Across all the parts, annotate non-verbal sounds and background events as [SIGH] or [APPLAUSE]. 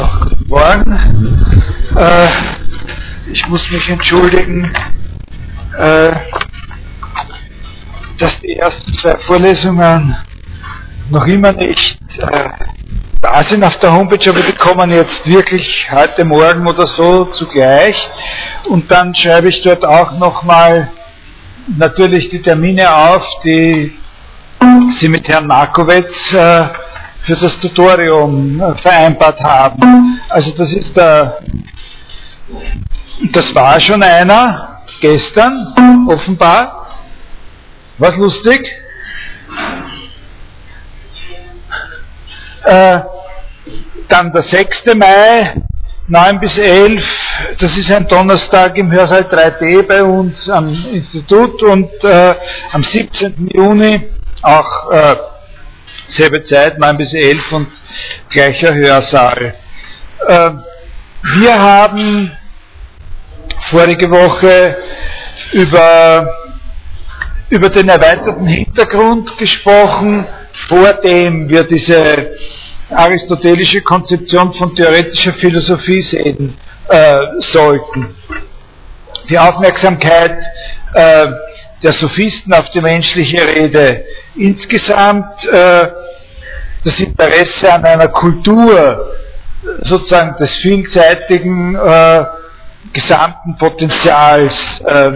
So, guten Morgen. Äh, ich muss mich entschuldigen, äh, dass die ersten zwei Vorlesungen noch immer nicht äh, da sind auf der Homepage, aber die kommen jetzt wirklich heute Morgen oder so zugleich. Und dann schreibe ich dort auch nochmal natürlich die Termine auf, die Sie mit Herrn Markowitz äh, für das Tutorium äh, vereinbart haben. Also das ist der, das war schon einer gestern, offenbar. Was lustig? Äh, dann der 6. Mai, 9 bis 11, das ist ein Donnerstag im Hörsaal 3D bei uns am Institut und äh, am 17. Juni auch äh, selbe Zeit, 9 bis 11 und gleicher Hörsaal. Äh, wir haben vorige Woche über, über den erweiterten Hintergrund gesprochen, vor dem wir diese aristotelische Konzeption von theoretischer Philosophie sehen äh, sollten. Die Aufmerksamkeit äh, der Sophisten auf die menschliche Rede insgesamt, äh, das Interesse an einer Kultur sozusagen des vielseitigen äh, gesamten Potenzials äh,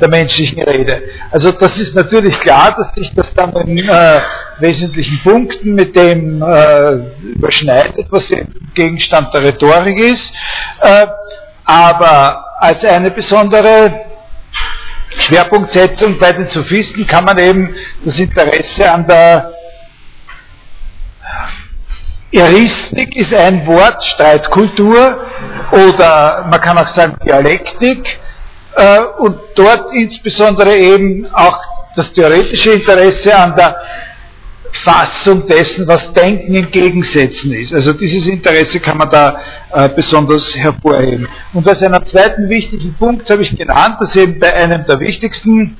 der menschlichen Rede. Also das ist natürlich klar, dass sich das dann in äh, wesentlichen Punkten mit dem äh, überschneidet, was Gegenstand der Rhetorik ist, äh, aber als eine besondere Schwerpunktsetzung bei den Sophisten kann man eben das Interesse an der Eristik ist ein Wort, Streitkultur oder man kann auch sagen Dialektik äh, und dort insbesondere eben auch das theoretische Interesse an der Fassung dessen, was Denken in Gegensätzen ist. Also dieses Interesse kann man da äh, besonders hervorheben. Und als einen zweiten wichtigen Punkt habe ich genannt, dass eben bei einem der wichtigsten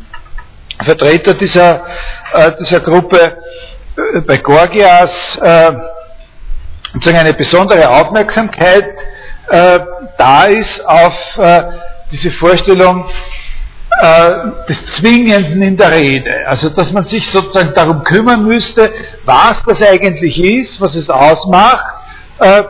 Vertreter dieser, äh, dieser Gruppe, äh, bei Gorgias, äh, sozusagen eine besondere Aufmerksamkeit äh, da ist auf äh, diese Vorstellung äh, des Zwingenden in der Rede. Also dass man sich sozusagen darum kümmern müsste, was das eigentlich ist, was es ausmacht, äh,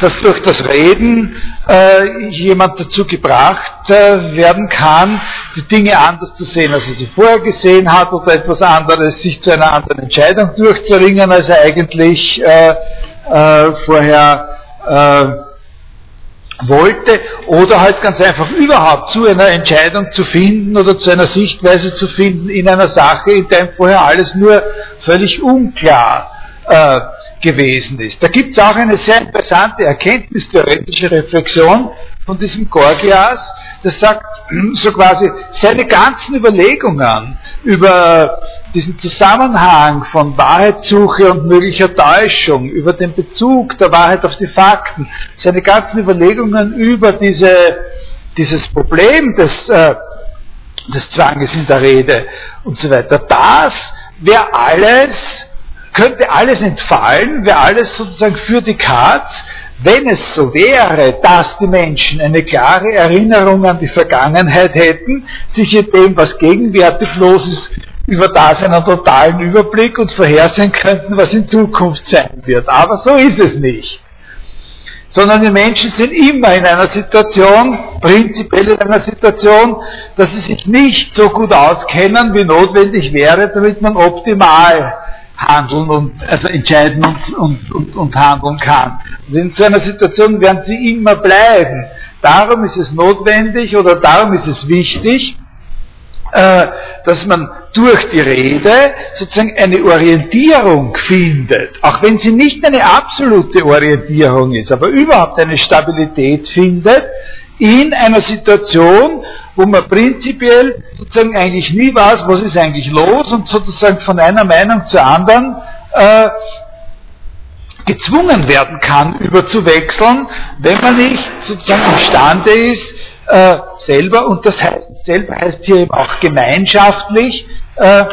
dass durch das Reden äh, jemand dazu gebracht äh, werden kann, die Dinge anders zu sehen, als er sie vorher gesehen hat, oder etwas anderes, sich zu einer anderen Entscheidung durchzuringen, als er eigentlich äh, äh vorher äh, wollte, oder halt ganz einfach überhaupt zu einer Entscheidung zu finden oder zu einer Sichtweise zu finden in einer Sache, in der vorher alles nur völlig unklar äh, gewesen ist. Da gibt es auch eine sehr interessante erkenntnistheoretische Reflexion von diesem Gorgias, das sagt [CLEARS THROAT] so quasi seine ganzen Überlegungen über diesen Zusammenhang von Wahrheitssuche und möglicher Täuschung, über den Bezug der Wahrheit auf die Fakten, seine ganzen Überlegungen über diese, dieses Problem des, äh, des Zwanges in der Rede und so weiter, das wäre alles könnte alles entfallen, wäre alles sozusagen für die Katz, wenn es so wäre, dass die Menschen eine klare Erinnerung an die Vergangenheit hätten, sich in dem, was gegenwärtig los ist, über das einen totalen Überblick und vorhersehen könnten, was in Zukunft sein wird. Aber so ist es nicht. Sondern die Menschen sind immer in einer Situation, prinzipiell in einer Situation, dass sie sich nicht so gut auskennen, wie notwendig wäre, damit man optimal handeln und also entscheiden und, und, und, und handeln kann. Und in so einer Situation werden sie immer bleiben. Darum ist es notwendig oder darum ist es wichtig, äh, dass man durch die Rede sozusagen eine Orientierung findet, auch wenn sie nicht eine absolute Orientierung ist, aber überhaupt eine Stabilität findet in einer Situation, wo man prinzipiell sozusagen eigentlich nie weiß, was ist eigentlich los und sozusagen von einer Meinung zur anderen äh, gezwungen werden kann, überzuwechseln, wenn man nicht sozusagen imstande ist, äh, selber, und das heißt, selber heißt hier eben auch gemeinschaftlich, äh,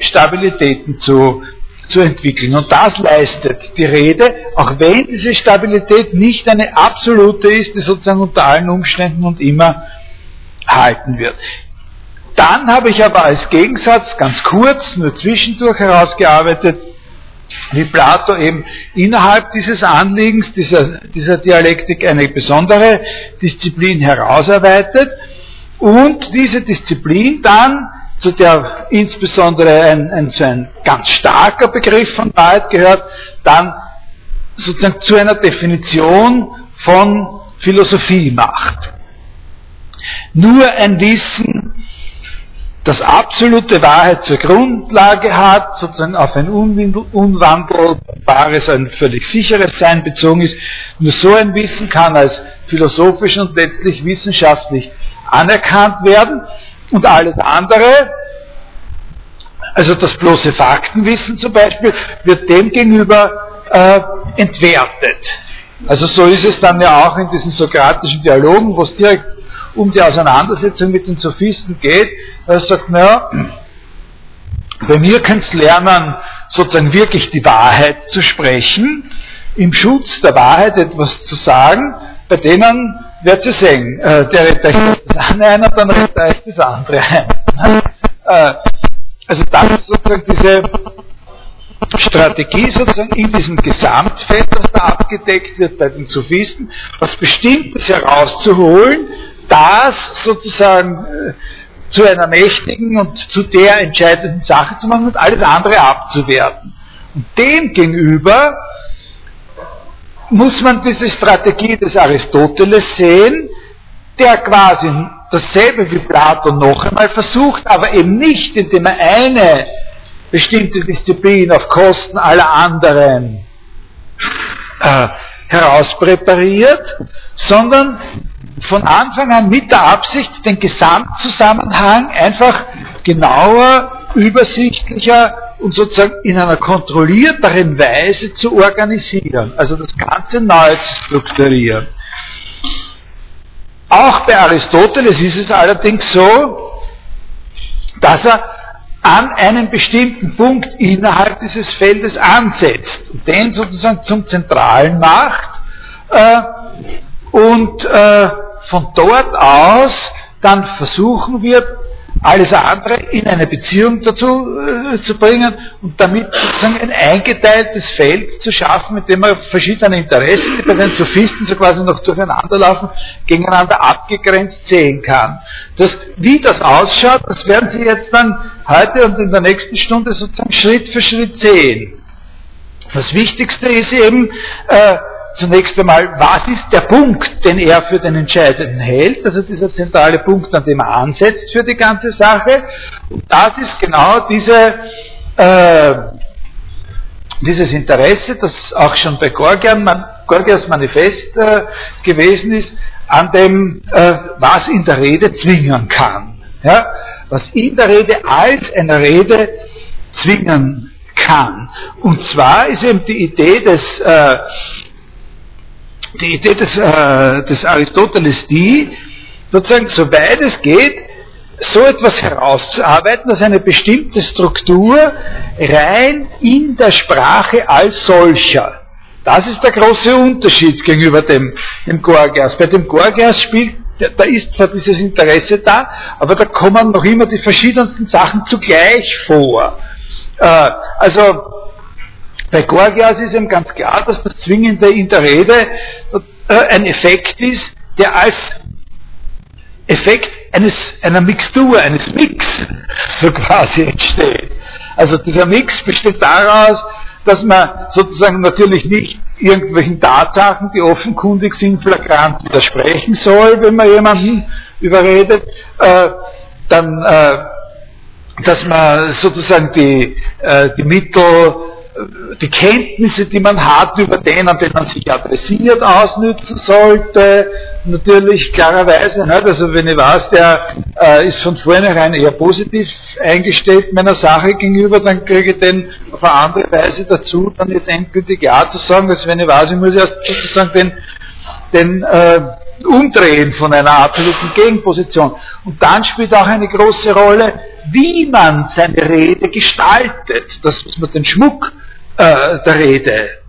Stabilitäten zu zu entwickeln. Und das leistet die Rede, auch wenn diese Stabilität nicht eine absolute ist, die sozusagen unter allen Umständen und immer halten wird. Dann habe ich aber als Gegensatz ganz kurz, nur zwischendurch herausgearbeitet, wie Plato eben innerhalb dieses Anliegens, dieser, dieser Dialektik eine besondere Disziplin herausarbeitet und diese Disziplin dann, zu der insbesondere ein, ein, so ein ganz starker Begriff von Wahrheit gehört, dann sozusagen zu einer Definition von Philosophie macht. Nur ein Wissen, das absolute Wahrheit zur Grundlage hat, sozusagen auf ein unwandelbares, ein völlig sicheres Sein bezogen ist, nur so ein Wissen kann als philosophisch und letztlich wissenschaftlich anerkannt werden und alles andere, also das bloße Faktenwissen zum Beispiel, wird demgegenüber äh, entwertet. Also so ist es dann ja auch in diesen sokratischen Dialogen, wo es direkt um die Auseinandersetzung mit den Sophisten geht, er sagt, naja, bei mir ihr lernen, sozusagen wirklich die Wahrheit zu sprechen, im Schutz der Wahrheit etwas zu sagen, bei denen werdet ihr sehen, äh, der redet euch das eine ein und dann redet euch das andere ein. Äh, also das ist sozusagen diese Strategie sozusagen in diesem Gesamtfeld, das da abgedeckt wird bei den Sophisten, was Bestimmtes herauszuholen, das sozusagen äh, zu einer mächtigen und zu der entscheidenden Sache zu machen und alles andere abzuwerten. Und dem gegenüber muss man diese Strategie des Aristoteles sehen, der quasi dasselbe wie Plato noch einmal versucht, aber eben nicht, indem er eine bestimmte Disziplin auf Kosten aller anderen äh, herauspräpariert, sondern von Anfang an mit der Absicht, den Gesamtzusammenhang einfach genauer, übersichtlicher und sozusagen in einer kontrollierteren Weise zu organisieren, also das Ganze neu zu strukturieren. Auch bei Aristoteles ist es allerdings so, dass er an einem bestimmten Punkt innerhalb dieses Feldes ansetzt und den sozusagen zum Zentralen macht äh, und äh, von dort aus dann versuchen wird, alles andere in eine Beziehung dazu äh, zu bringen und damit sozusagen ein eingeteiltes Feld zu schaffen, mit dem man verschiedene Interessen, die bei den Sophisten so quasi noch durcheinander laufen, gegeneinander abgegrenzt sehen kann. Das, wie das ausschaut, das werden Sie jetzt dann heute und in der nächsten Stunde sozusagen Schritt für Schritt sehen. Das Wichtigste ist eben, äh, zunächst einmal, was ist der Punkt, den er für den entscheidenden hält, also dieser zentrale Punkt, an dem er ansetzt für die ganze Sache. Und das ist genau diese, äh, dieses Interesse, das auch schon bei Gorgian, Gorgias Manifest äh, gewesen ist, an dem, äh, was in der Rede zwingen kann. Ja? Was in der Rede als eine Rede zwingen kann. Und zwar ist eben die Idee des äh, die Idee des, äh, des Aristoteles die, sozusagen, soweit es geht, so etwas herauszuarbeiten, dass eine bestimmte Struktur rein in der Sprache als solcher. Das ist der große Unterschied gegenüber dem, dem Gorgias. Bei dem Gorgias spielt, da ist zwar dieses Interesse da, aber da kommen noch immer die verschiedensten Sachen zugleich vor. Äh, also bei Gorgias ist ihm ganz klar, dass das Zwingende in der Rede äh, ein Effekt ist, der als Effekt eines, einer Mixtur, eines Mix [LAUGHS] so quasi entsteht. Also dieser Mix besteht daraus, dass man sozusagen natürlich nicht irgendwelchen Tatsachen, die offenkundig sind, flagrant widersprechen soll, wenn man jemanden überredet, äh, dann, äh, dass man sozusagen die, äh, die Mittel die Kenntnisse, die man hat über den, an den man sich adressiert, ausnützen sollte. Natürlich klarerweise, nicht? also wenn ich weiß, der äh, ist von vornherein eher positiv eingestellt meiner Sache gegenüber, dann kriege ich den auf eine andere Weise dazu, dann jetzt endgültig Ja zu sagen, als wenn ich weiß, ich muss erst sozusagen den, den äh, Umdrehen von einer absoluten Gegenposition. Und dann spielt auch eine große Rolle, wie man seine Rede gestaltet, das, was man den Schmuck äh, der Rede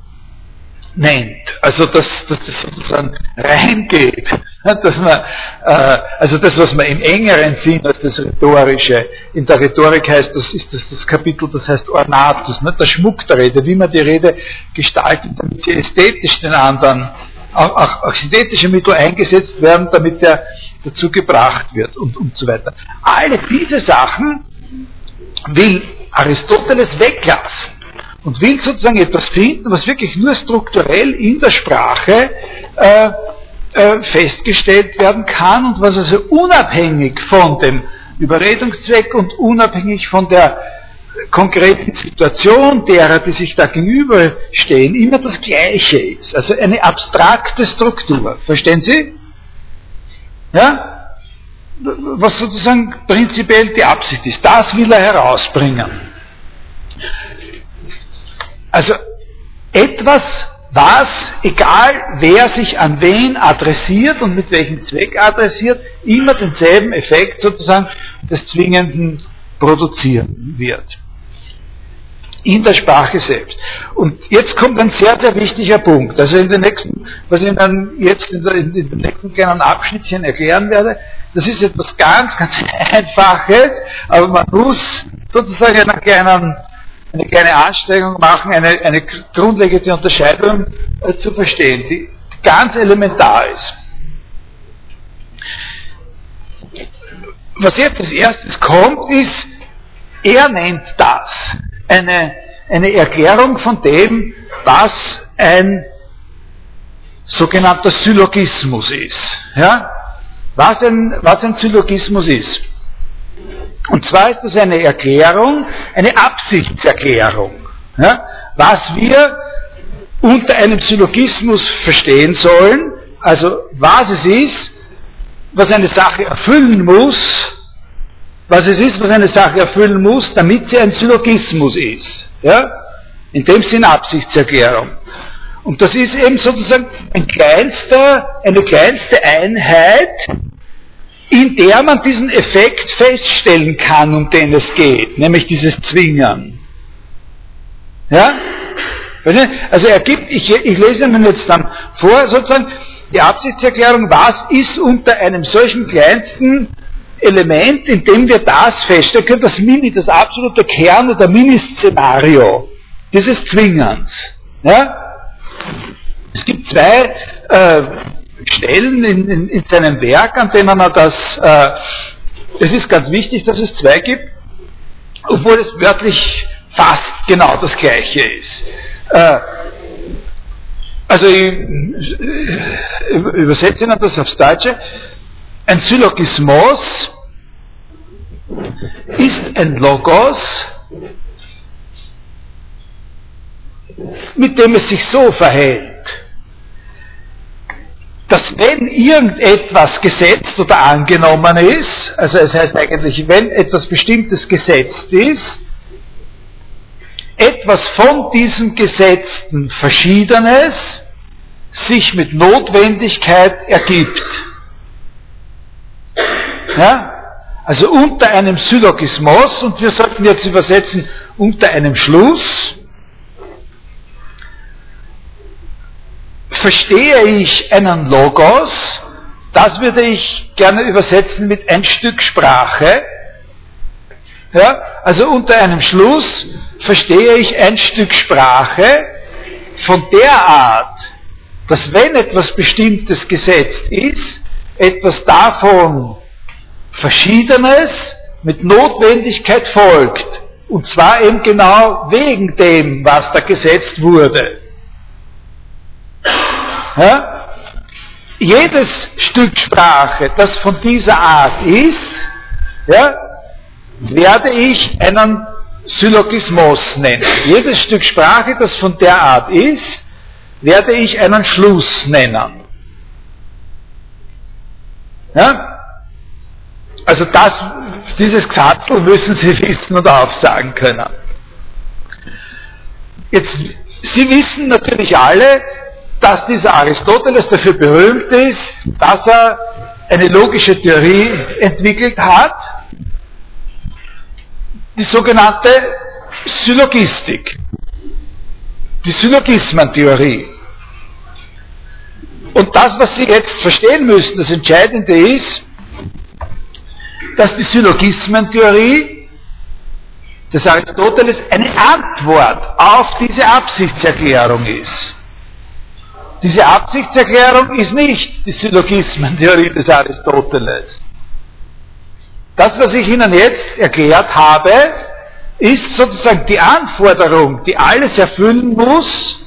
nennt. Also dass, dass das sozusagen reingeht. Dass man, äh, also das, was man im engeren Sinn als das Rhetorische, in der Rhetorik heißt, das ist das, das Kapitel, das heißt Ornatus, ne? der Schmuck der Rede, wie man die Rede gestaltet, damit sie ästhetisch den anderen, auch, auch, auch ästhetische Mittel eingesetzt werden, damit er dazu gebracht wird und, und so weiter. Alle diese Sachen will Aristoteles weglassen und will sozusagen etwas finden, was wirklich nur strukturell in der Sprache äh, äh, festgestellt werden kann und was also unabhängig von dem Überredungszweck und unabhängig von der konkreten Situation derer, die sich da gegenüberstehen, immer das Gleiche ist. Also eine abstrakte Struktur. Verstehen Sie? Ja? Was sozusagen prinzipiell die Absicht ist. Das will er herausbringen. Also etwas, was, egal wer sich an wen adressiert und mit welchem Zweck adressiert, immer denselben Effekt sozusagen des Zwingenden produzieren wird. In der Sprache selbst. Und jetzt kommt ein sehr, sehr wichtiger Punkt. Also in den nächsten, was ich Ihnen jetzt in, der, in dem nächsten kleinen Abschnittchen erklären werde, das ist etwas ganz, ganz [LAUGHS] Einfaches, aber man muss sozusagen einen kleinen eine kleine Anstrengung machen, eine, eine grundlegende Unterscheidung äh, zu verstehen, die ganz elementar ist. Was jetzt als erstes kommt, ist, er nennt das eine, eine Erklärung von dem, was ein sogenannter Syllogismus ist. Ja? Was, ein, was ein Syllogismus ist. Und zwar ist das eine Erklärung, eine Absichtserklärung, ja, was wir unter einem Syllogismus verstehen sollen, also was es ist, was eine Sache erfüllen muss, was es ist, was eine Sache erfüllen muss, damit sie ein Syllogismus ist. Ja? In dem Sinne Absichtserklärung. Und das ist eben sozusagen ein kleinster, eine kleinste Einheit in der man diesen Effekt feststellen kann, um den es geht, nämlich dieses Zwingern. Ja? Also er gibt, ich, ich lese Ihnen jetzt dann vor, sozusagen, die Absichtserklärung, was ist unter einem solchen kleinsten Element, in dem wir das feststellen können, das Mini, das absolute Kern oder Mini-Szenario dieses Zwingerns. Ja? Es gibt zwei äh, Stellen in, in, in seinem Werk, an denen er das, äh, es ist ganz wichtig, dass es zwei gibt, obwohl es wörtlich fast genau das gleiche ist. Äh, also ich, ich übersetze Ihnen das aufs Deutsche. Ein Syllogismus ist ein Logos, mit dem es sich so verhält dass wenn irgendetwas gesetzt oder angenommen ist, also es heißt eigentlich, wenn etwas Bestimmtes gesetzt ist, etwas von diesem Gesetzten Verschiedenes sich mit Notwendigkeit ergibt. Ja? Also unter einem Syllogismus, und wir sollten jetzt übersetzen, unter einem Schluss, verstehe ich einen Logos, das würde ich gerne übersetzen mit ein Stück Sprache. Ja, also unter einem Schluss verstehe ich ein Stück Sprache von der Art, dass wenn etwas Bestimmtes gesetzt ist, etwas davon Verschiedenes mit Notwendigkeit folgt. Und zwar eben genau wegen dem, was da gesetzt wurde. Ja? Jedes Stück Sprache, das von dieser Art ist, ja, werde ich einen Syllogismus nennen. Jedes Stück Sprache, das von der Art ist, werde ich einen Schluss nennen. Ja? Also das, dieses Gsattel müssen Sie [LAUGHS] wissen und aufsagen können. Jetzt, Sie wissen natürlich alle, dass dieser Aristoteles dafür berühmt ist, dass er eine logische Theorie entwickelt hat, die sogenannte Syllogistik, die Syllogismentheorie. Und das, was Sie jetzt verstehen müssen, das Entscheidende ist, dass die Syllogismentheorie des Aristoteles eine Antwort auf diese Absichtserklärung ist. Diese Absichtserklärung ist nicht die Syllogismentheorie des Aristoteles. Das, was ich Ihnen jetzt erklärt habe, ist sozusagen die Anforderung, die alles erfüllen muss,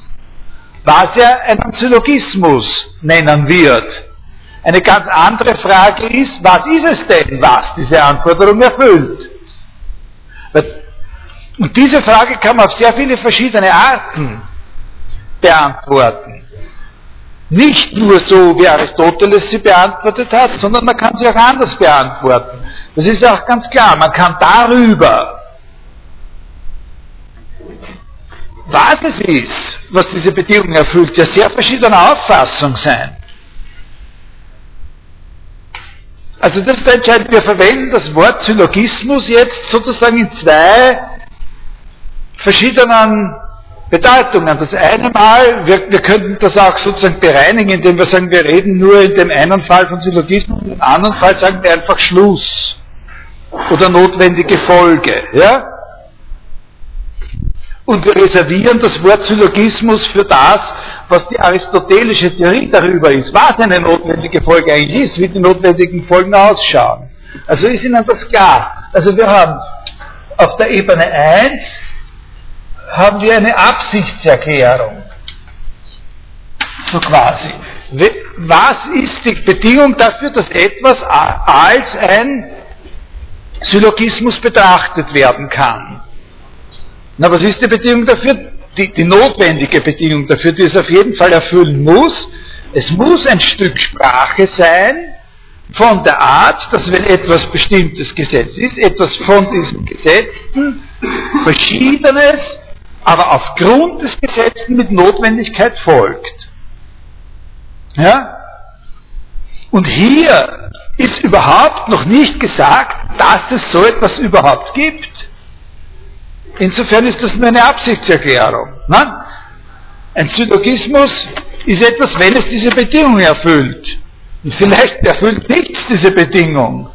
was er einen Syllogismus nennen wird. Eine ganz andere Frage ist, was ist es denn, was diese Anforderung erfüllt? Und diese Frage kann man auf sehr viele verschiedene Arten beantworten. Nicht nur so, wie Aristoteles sie beantwortet hat, sondern man kann sie auch anders beantworten. Das ist auch ganz klar. Man kann darüber, was es ist, was diese Bedingung erfüllt, ja sehr verschiedener Auffassung sein. Also das ist der entscheidend. Wir verwenden das Wort Syllogismus jetzt sozusagen in zwei verschiedenen Bedeutungen. Das eine Mal, wir, wir könnten das auch sozusagen bereinigen, indem wir sagen, wir reden nur in dem einen Fall von Syllogismus, und im anderen Fall sagen wir einfach Schluss oder notwendige Folge. Ja? Und wir reservieren das Wort Syllogismus für das, was die aristotelische Theorie darüber ist, was eine notwendige Folge eigentlich ist, wie die notwendigen Folgen ausschauen. Also ist Ihnen das klar? Also wir haben auf der Ebene 1 haben wir eine Absichtserklärung. So quasi. Was ist die Bedingung dafür, dass etwas als ein Syllogismus betrachtet werden kann? Na, was ist die Bedingung dafür? Die, die notwendige Bedingung dafür, die es auf jeden Fall erfüllen muss. Es muss ein Stück Sprache sein, von der Art, dass wenn etwas bestimmtes Gesetz ist, etwas von diesen Gesetzen Verschiedenes, aber aufgrund des Gesetzten mit Notwendigkeit folgt. Ja? Und hier ist überhaupt noch nicht gesagt, dass es so etwas überhaupt gibt. Insofern ist das nur eine Absichtserklärung. Nein? Ein Syllogismus ist etwas, wenn es diese Bedingung erfüllt. Und vielleicht erfüllt nichts diese Bedingung.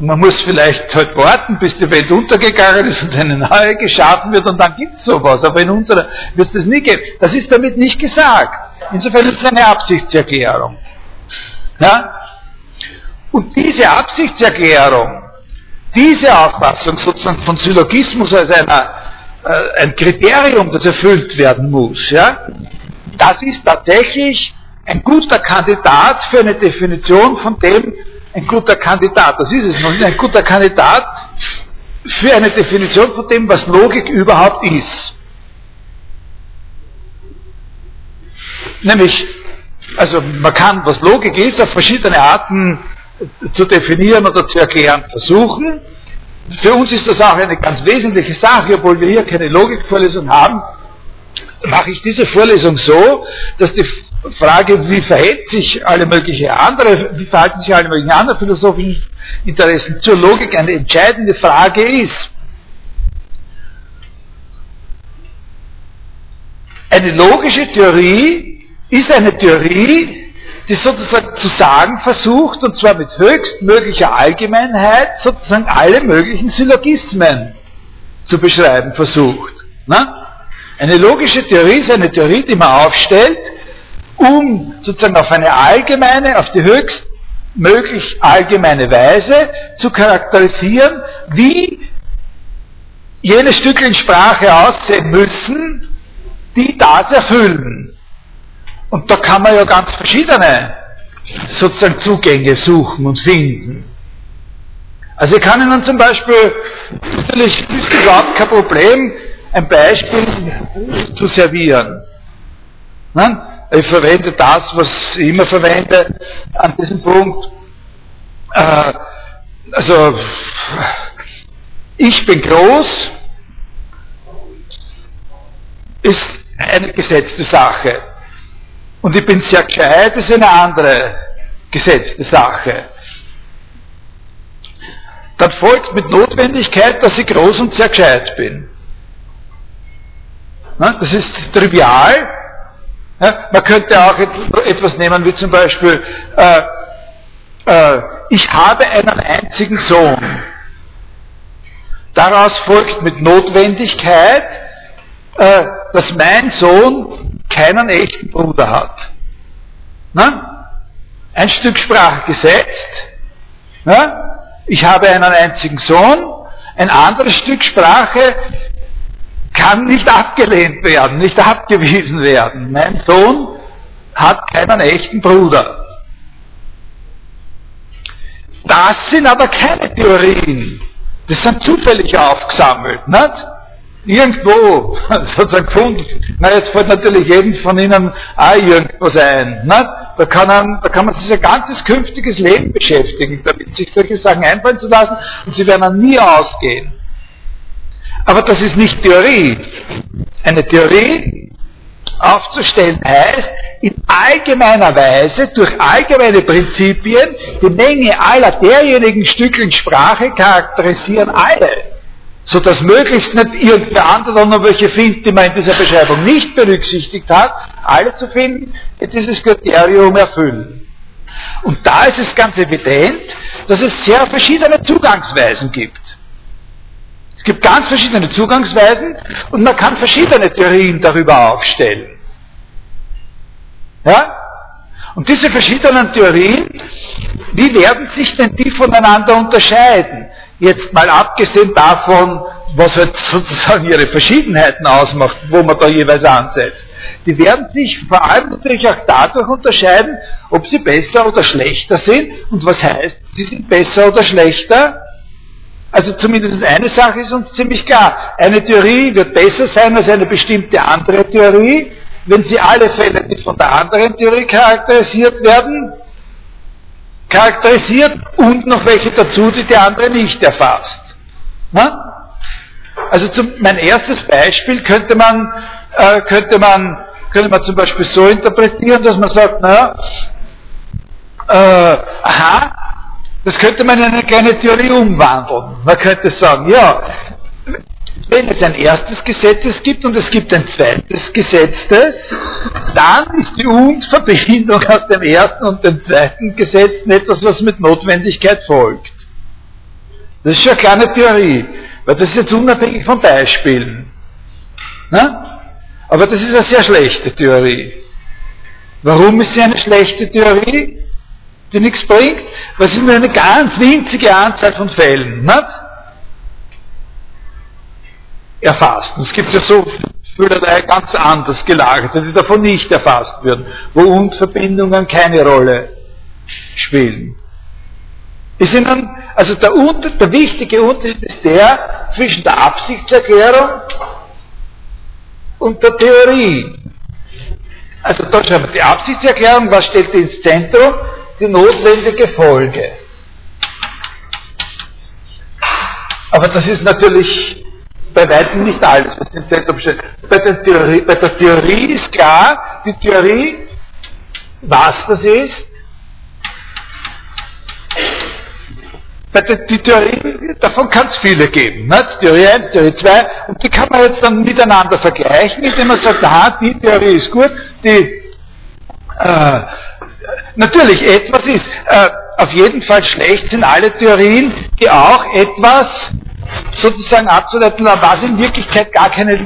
Man muss vielleicht halt warten, bis die Welt untergegangen ist und eine neue geschaffen wird und dann gibt es sowas. Aber in unserer wird es das nie geben. Das ist damit nicht gesagt. Insofern ist es eine Absichtserklärung. Ja? Und diese Absichtserklärung diese Auffassung sozusagen von Syllogismus als einer, äh, ein Kriterium, das erfüllt werden muss, ja, das ist tatsächlich ein guter Kandidat für eine Definition von dem, ein guter Kandidat, das ist es noch nicht, ein guter Kandidat für eine Definition von dem, was Logik überhaupt ist. Nämlich, also man kann, was Logik ist, auf verschiedene Arten zu definieren oder zu erklären versuchen. Für uns ist das auch eine ganz wesentliche Sache, obwohl wir hier keine Logikvorlesung haben, mache ich diese Vorlesung so, dass die Frage, wie verhält sich alle möglichen andere, wie verhalten sich alle möglichen anderen philosophischen Interessen zur Logik eine entscheidende Frage ist. Eine logische Theorie ist eine Theorie, die sozusagen zu sagen versucht, und zwar mit höchstmöglicher Allgemeinheit, sozusagen alle möglichen Syllogismen zu beschreiben versucht. Na? Eine logische Theorie ist eine Theorie, die man aufstellt, um sozusagen auf eine allgemeine, auf die höchstmöglich allgemeine Weise zu charakterisieren, wie jene Stückchen Sprache aussehen müssen, die das erfüllen. Und da kann man ja ganz verschiedene sozusagen Zugänge suchen und finden. Also ich kann Ihnen zum Beispiel, natürlich ist überhaupt kein Problem, ein Beispiel zu servieren. Nein? Ich verwende das, was ich immer verwende an diesem Punkt. Äh, also, ich bin groß, ist eine gesetzte Sache. und ich bin sehr gescheit, ist eine andere gesetzte Sache. Dann folgt mit Notwendigkeit, dass ich groß und sehr gescheit bin. Das ist trivial. Man könnte auch etwas nehmen wie zum Beispiel, äh, äh, ich habe einen einzigen Sohn. Daraus folgt mit Notwendigkeit, äh, dass mein Sohn keinen echten Bruder hat. Na? Ein Stück Sprache gesetzt. Na? Ich habe einen einzigen Sohn. Ein anderes Stück Sprache kann nicht abgelehnt werden, nicht abgewiesen werden. Mein Sohn hat keinen echten Bruder. Das sind aber keine Theorien. Das sind zufällig aufgesammelt, nicht? Irgendwo [LAUGHS] sozusagen gefunden. Na, jetzt fällt natürlich jedem von Ihnen auch irgendwas ein. Nicht? Da, kann man, da kann man sich ein ganzes künftiges Leben beschäftigen, damit sich solche Sachen einfallen zu lassen und sie werden nie ausgehen. Aber das ist nicht Theorie. Eine Theorie aufzustellen heißt, in allgemeiner Weise durch allgemeine Prinzipien die Menge aller derjenigen Stückchen Sprache charakterisieren alle, sodass möglichst nicht irgendwer andere noch welche findet, die man in dieser Beschreibung nicht berücksichtigt hat, alle zu finden, die dieses Kriterium erfüllen. Und da ist es ganz evident, dass es sehr verschiedene Zugangsweisen gibt. Es gibt ganz verschiedene Zugangsweisen und man kann verschiedene Theorien darüber aufstellen. Ja? Und diese verschiedenen Theorien, wie werden sich denn die voneinander unterscheiden? Jetzt mal abgesehen davon, was halt [LAUGHS] sozusagen ihre Verschiedenheiten ausmacht, wo man da jeweils ansetzt. Die werden sich vor allem natürlich auch dadurch unterscheiden, ob sie besser oder schlechter sind. Und was heißt, sie sind besser oder schlechter? Also zumindest eine Sache ist uns ziemlich klar. Eine Theorie wird besser sein als eine bestimmte andere Theorie, wenn sie alle Fälle, die von der anderen Theorie charakterisiert werden, charakterisiert und noch welche dazu, die die andere nicht erfasst. Na? Also zum, mein erstes Beispiel könnte man, äh, könnte man, könnte man zum Beispiel so interpretieren, dass man sagt, naja, äh, aha, das könnte man in eine kleine Theorie umwandeln. Man könnte sagen, ja, wenn es ein erstes Gesetzes gibt und es gibt ein zweites Gesetzes, dann ist die Und-Verbindung aus dem ersten und dem zweiten Gesetz etwas, was mit Notwendigkeit folgt. Das ist schon eine kleine Theorie, weil das ist jetzt unabhängig von Beispielen. Na? Aber das ist eine sehr schlechte Theorie. Warum ist sie eine schlechte Theorie? Die nichts bringt, weil es ist nur eine ganz winzige Anzahl von Fällen nicht? erfasst. Und es gibt ja so vielerlei ganz anders gelagerte, die davon nicht erfasst werden, wo Und-Verbindungen keine Rolle spielen. Ist Ihnen, also der, der wichtige Unterschied ist der zwischen der Absichtserklärung und der Theorie. Also da schreiben wir die Absichtserklärung, was stellt die ins Zentrum? Die notwendige Folge. Aber das ist natürlich bei weitem nicht alles, was im Zentrum. Bei der, Theorie, bei der Theorie ist klar, die Theorie, was das ist, die Theorie, davon kann es viele geben. Ne? Theorie 1, Theorie 2, und die kann man jetzt dann miteinander vergleichen, indem man sagt, aha, die Theorie ist gut, die äh, natürlich etwas ist. Äh, auf jeden Fall schlecht sind alle Theorien, die auch etwas sozusagen abzuleiten haben, was in Wirklichkeit gar keine,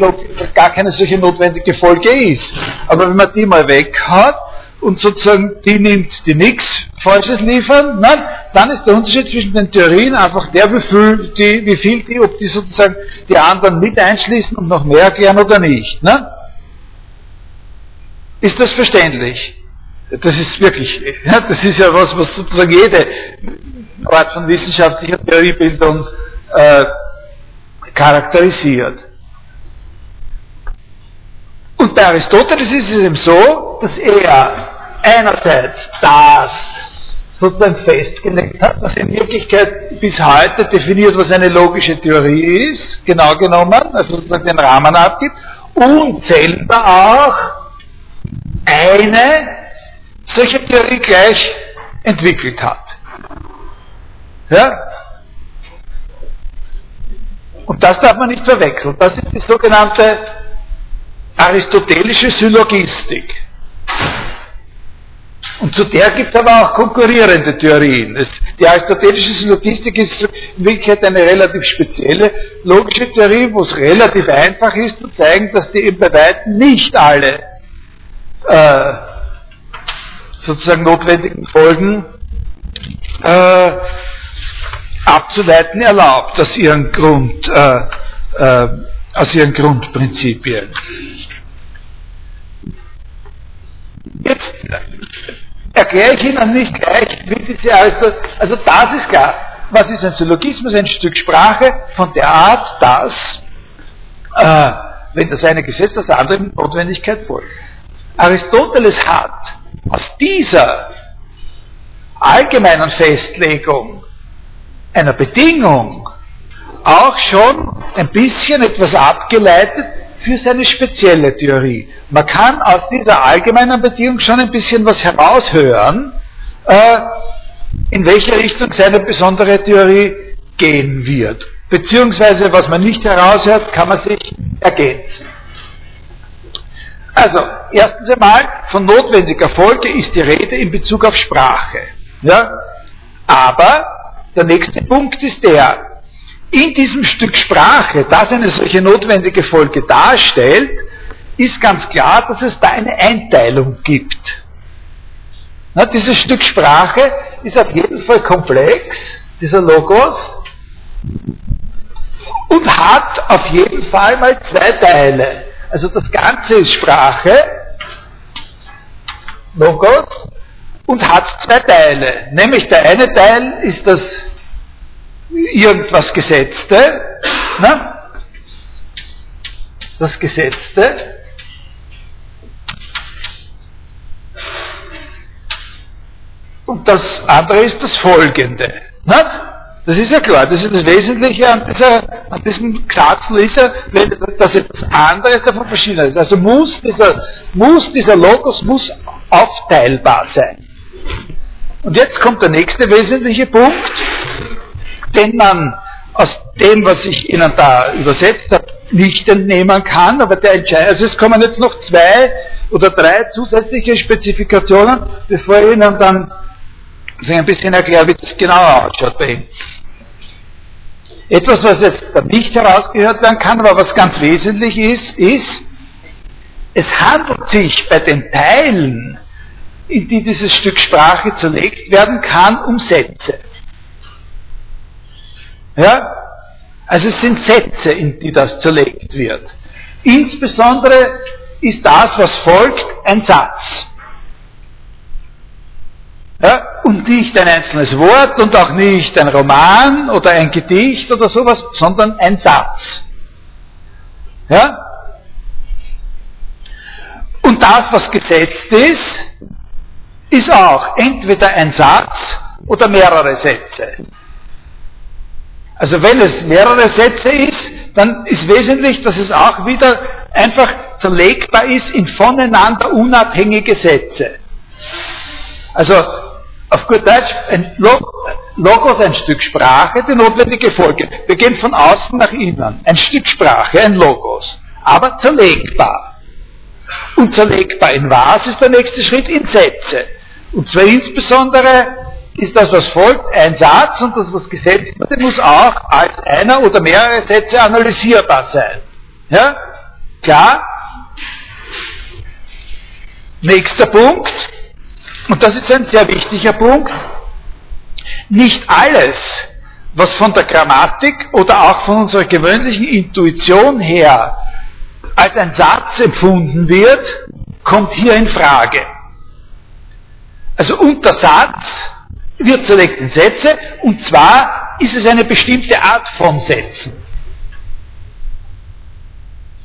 gar keine solche notwendige Folge ist. Aber wenn man die mal weghaut und sozusagen die nimmt, die nichts Falsches liefern, nein, dann ist der Unterschied zwischen den Theorien einfach der, wie viel die, wie viel die, ob die sozusagen die anderen mit einschließen und noch mehr erklären oder nicht. Ne? Ist das verständlich? Das ist wirklich, ja, das ist ja was, was sozusagen jede Art von wissenschaftlicher Theoriebildung äh, charakterisiert. Und bei Aristoteles ist es eben so, dass er einerseits das sozusagen festgelegt hat, was in Wirklichkeit bis heute definiert, was eine logische Theorie ist, genau genommen, also sozusagen den Rahmen abgibt, und selber auch eine solche Theorie gleich entwickelt hat. Ja? Und das darf man nicht verwechseln. Das ist die sogenannte aristotelische Syllogistik. Und zu der gibt es aber auch konkurrierende Theorien. Es, die aristotelische Syllogistik ist in Wirklichkeit eine relativ spezielle logische Theorie, wo es relativ einfach ist zu zeigen, dass die eben bei weitem nicht alle äh, sozusagen notwendigen Folgen äh, abzuleiten erlaubt aus ihren, Grund, äh, äh, aus ihren Grundprinzipien. Jetzt erkläre ich Ihnen nicht gleich, wie diese also, also das ist klar. Was ist ein Syllogismus? Ein Stück Sprache von der Art, dass, äh, wenn das eine Gesetz das andere Notwendigkeit folgt. Aristoteles hat aus dieser allgemeinen Festlegung einer Bedingung auch schon ein bisschen etwas abgeleitet für seine spezielle Theorie. Man kann aus dieser allgemeinen Bedingung schon ein bisschen was heraushören, äh, in welche Richtung seine besondere Theorie gehen wird. Beziehungsweise, was man nicht heraushört, kann man sich ergänzen. Also, erstens einmal, von notwendiger Folge ist die Rede in Bezug auf Sprache. Ja? Aber der nächste Punkt ist der, in diesem Stück Sprache, das eine solche notwendige Folge darstellt, ist ganz klar, dass es da eine Einteilung gibt. Na, dieses Stück Sprache ist auf jeden Fall komplex, dieser Logos, und hat auf jeden Fall mal zwei Teile. Also das Ganze ist Sprache, Logos, und hat zwei Teile. Nämlich der eine Teil ist das irgendwas Gesetzte, ne? das Gesetzte, und das andere ist das Folgende. Ne? Das ist ja klar, das ist das Wesentliche an, dieser, an diesem Klatschen ist ja, dass etwas anderes davon verschieden ist. Also muss dieser, muss dieser Logos muss aufteilbar sein. Und jetzt kommt der nächste wesentliche Punkt, den man aus dem, was ich Ihnen da übersetzt habe, nicht entnehmen kann, aber der entscheidet, also es kommen jetzt noch zwei oder drei zusätzliche Spezifikationen, bevor ich Ihnen dann ein bisschen erkläre, wie das genau ausschaut bei ihm. Etwas, was jetzt nicht herausgehört werden kann, aber was ganz wesentlich ist, ist, es handelt sich bei den Teilen, in die dieses Stück Sprache zerlegt werden kann, um Sätze. Ja? Also es sind Sätze, in die das zerlegt wird. Insbesondere ist das, was folgt, ein Satz. Und nicht ein einzelnes Wort und auch nicht ein Roman oder ein Gedicht oder sowas, sondern ein Satz. Ja? Und das, was gesetzt ist, ist auch entweder ein Satz oder mehrere Sätze. Also wenn es mehrere Sätze ist, dann ist wesentlich, dass es auch wieder einfach zerlegbar ist in voneinander unabhängige Sätze. Also auf gut Deutsch, ein Logos, ein Stück Sprache, die notwendige Folge. Wir gehen von außen nach innen. Ein Stück Sprache, ein Logos. Aber zerlegbar. Und zerlegbar in was ist der nächste Schritt? In Sätze. Und zwar insbesondere ist das, was folgt, ein Satz und das, was gesetzt wird, muss auch als einer oder mehrere Sätze analysierbar sein. Ja? Klar? Nächster Punkt, und das ist ein sehr wichtiger Punkt, nicht alles, was von der Grammatik oder auch von unserer gewöhnlichen Intuition her als ein Satz empfunden wird, kommt hier in Frage. Also unter Satz wird zerlegt in Sätze und zwar ist es eine bestimmte Art von Sätzen.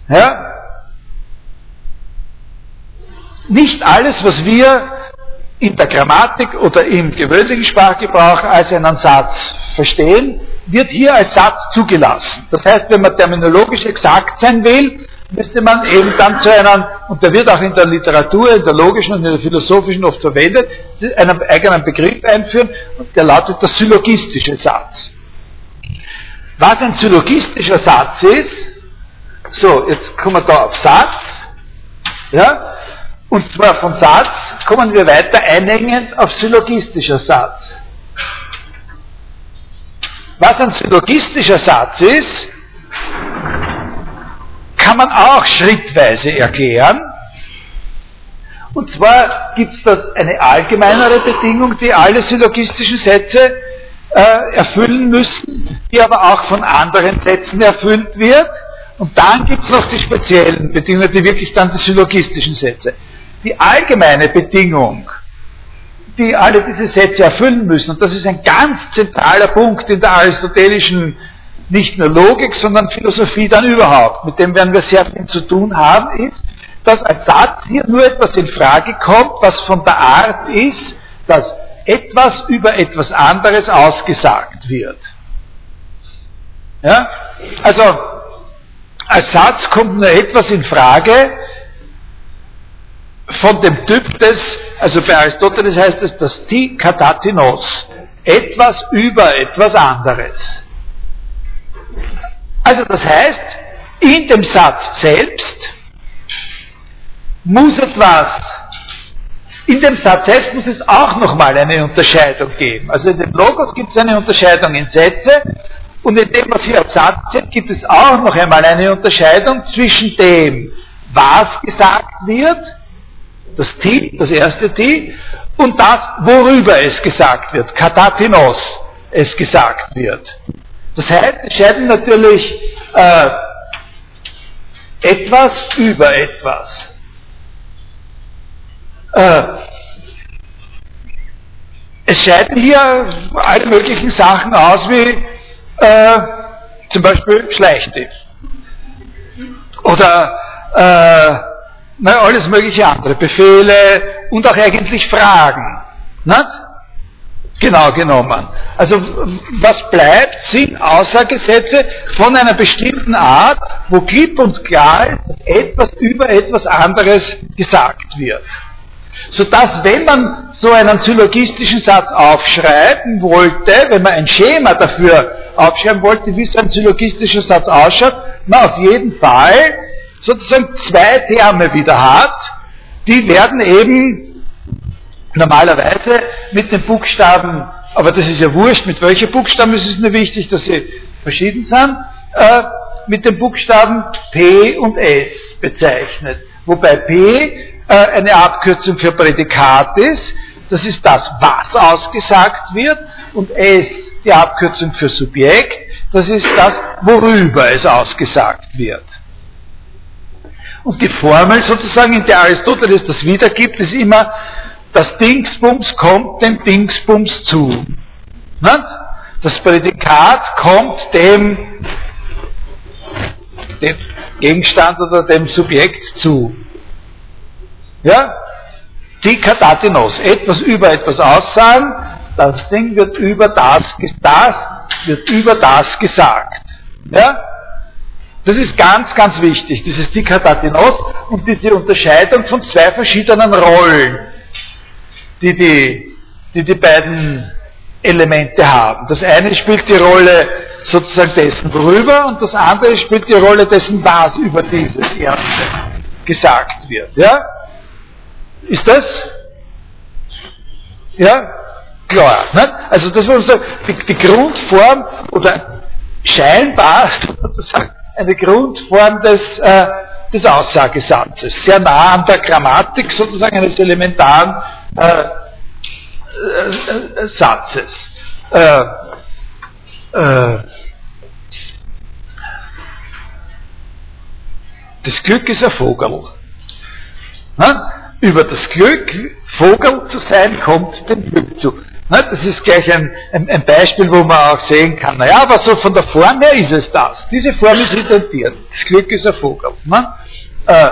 Ja? Nicht alles, was wir in der Grammatik oder im gewöhnlichen Sprachgebrauch als einen Satz verstehen, wird hier als Satz zugelassen. Das heißt, wenn man terminologisch exakt sein will, müsste man eben dann zu einem, und der wird auch in der Literatur, in der logischen und in der philosophischen oft verwendet, einen eigenen Begriff einführen, und der lautet der syllogistische Satz. Was ein syllogistischer Satz ist, so, jetzt kommen wir da auf Satz, ja, und zwar von Satz kommen wir weiter einhängend auf syllogistischer Satz. Was ein syllogistischer Satz ist, kann man auch schrittweise erklären. Und zwar gibt es da eine allgemeinere Bedingung, die alle syllogistischen Sätze äh, erfüllen müssen, die aber auch von anderen Sätzen erfüllt wird. Und dann gibt es noch die speziellen Bedingungen, die wirklich dann die syllogistischen Sätze. Die allgemeine Bedingung, die alle diese Sätze erfüllen müssen, und das ist ein ganz zentraler Punkt in der aristotelischen nicht nur Logik, sondern Philosophie dann überhaupt, mit dem werden wir sehr viel zu tun haben, ist, dass als Satz hier nur etwas in Frage kommt, was von der Art ist, dass etwas über etwas anderes ausgesagt wird. Ja? Also, als Satz kommt nur etwas in Frage von dem Typ des, also bei Aristoteles heißt es das Ti Katatinos, etwas über etwas anderes. Also das heißt, in dem Satz selbst muss etwas, in dem Satz selbst muss es auch nochmal eine Unterscheidung geben. Also in dem Logos gibt es eine Unterscheidung in Sätze und in dem, was hier auf Satz steht, gibt es auch noch einmal eine Unterscheidung zwischen dem, was gesagt wird, das T, das erste T, und das, worüber es gesagt wird, katatinos es gesagt wird. Das heißt, es scheiden natürlich äh, etwas über etwas. Äh, es scheiden hier alle möglichen Sachen aus, wie äh, zum Beispiel Schleichtipp. Oder äh, na, alles mögliche andere, Befehle und auch eigentlich Fragen. Nicht? Genau genommen. Also was bleibt, sind Aussagesätze von einer bestimmten Art, wo klipp und klar ist, dass etwas über etwas anderes gesagt wird. Sodass, wenn man so einen syllogistischen Satz aufschreiben wollte, wenn man ein Schema dafür aufschreiben wollte, wie so ein syllogistischer Satz ausschaut, man auf jeden Fall sozusagen zwei Terme wieder hat, die werden eben normalerweise mit den Buchstaben, aber das ist ja wurscht, mit welchen Buchstaben, es ist nur wichtig, dass sie verschieden sind, äh, mit den Buchstaben P und S bezeichnet. Wobei P äh, eine Abkürzung für Prädikat ist, das ist das, was ausgesagt wird, und S die Abkürzung für Subjekt, das ist das, worüber es ausgesagt wird. Und die Formel sozusagen, in der Aristoteles das wiedergibt, ist immer das Dingsbums kommt dem Dingsbums zu. Das Prädikat kommt dem, dem Gegenstand oder dem Subjekt zu. Ja? Tikatatinos, etwas über etwas aussagen, das Ding wird über das, das wird über das gesagt. Ja? Das ist ganz, ganz wichtig, dieses Tikatatinos und diese Unterscheidung von zwei verschiedenen Rollen die die, die, die beiden Elemente haben. Das eine spielt die Rolle sozusagen dessen drüber und das andere spielt die Rolle dessen, was über dieses erste gesagt wird. Ja? Ist das? Ja? Klar. Ne? Also das war so die, die Grundform oder scheinbar [LAUGHS] sozusagen eine Grundform des, äh, des Aussagesatzes. Sehr nah an der Grammatik sozusagen eines elementaren äh, äh, Satzes. Äh, äh, das Glück ist ein Vogel. Na? Über das Glück, Vogel zu sein, kommt dem Glück zu. Na, das ist gleich ein, ein, ein, Beispiel, wo man auch sehen kann, naja, aber so von der Form her ist es das. Diese Form ist identiert. Das Glück ist ein Vogel. Na? Äh,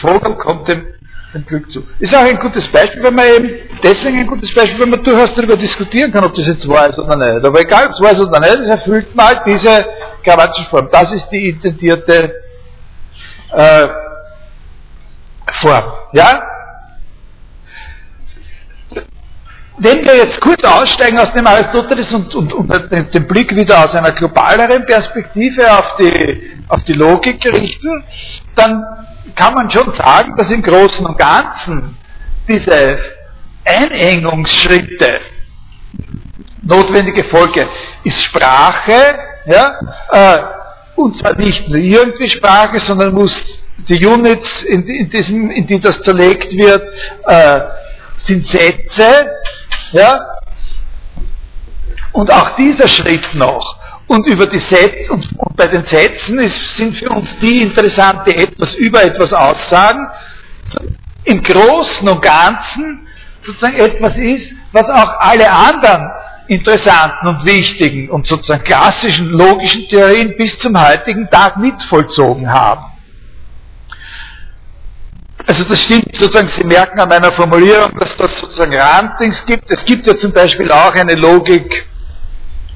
Vogel kommt dem dem Glück zu. Ist auch ein gutes Beispiel, wenn man eben deswegen ein gutes Beispiel, weil man durchaus darüber diskutieren kann, ob das jetzt wahr ist oder nicht. Aber egal, ob es wahr ist oder nicht, es erfüllt mal diese Grammatikform. Das ist die intendierte äh, Form. Ja? Wenn wir jetzt kurz aussteigen aus dem Aristoteles und, und, und den Blick wieder aus einer globaleren Perspektive auf die, auf die Logik richten, dann kann man schon sagen, dass im Großen und Ganzen diese Einengungsschritte notwendige Folge ist Sprache, ja, äh, und zwar nicht nur irgendwie Sprache, sondern muss die Units, in, in, diesem, in die das zerlegt wird, äh, sind Sätze, ja, und auch dieser Schritt noch. Und über die Sätze, und, und bei den Sätzen ist, sind für uns die interessant, die etwas über etwas aussagen. Im Großen und Ganzen sozusagen etwas ist, was auch alle anderen interessanten und wichtigen und sozusagen klassischen logischen Theorien bis zum heutigen Tag mitvollzogen haben. Also das stimmt sozusagen, Sie merken an meiner Formulierung, dass das sozusagen Randings gibt. Es gibt ja zum Beispiel auch eine Logik,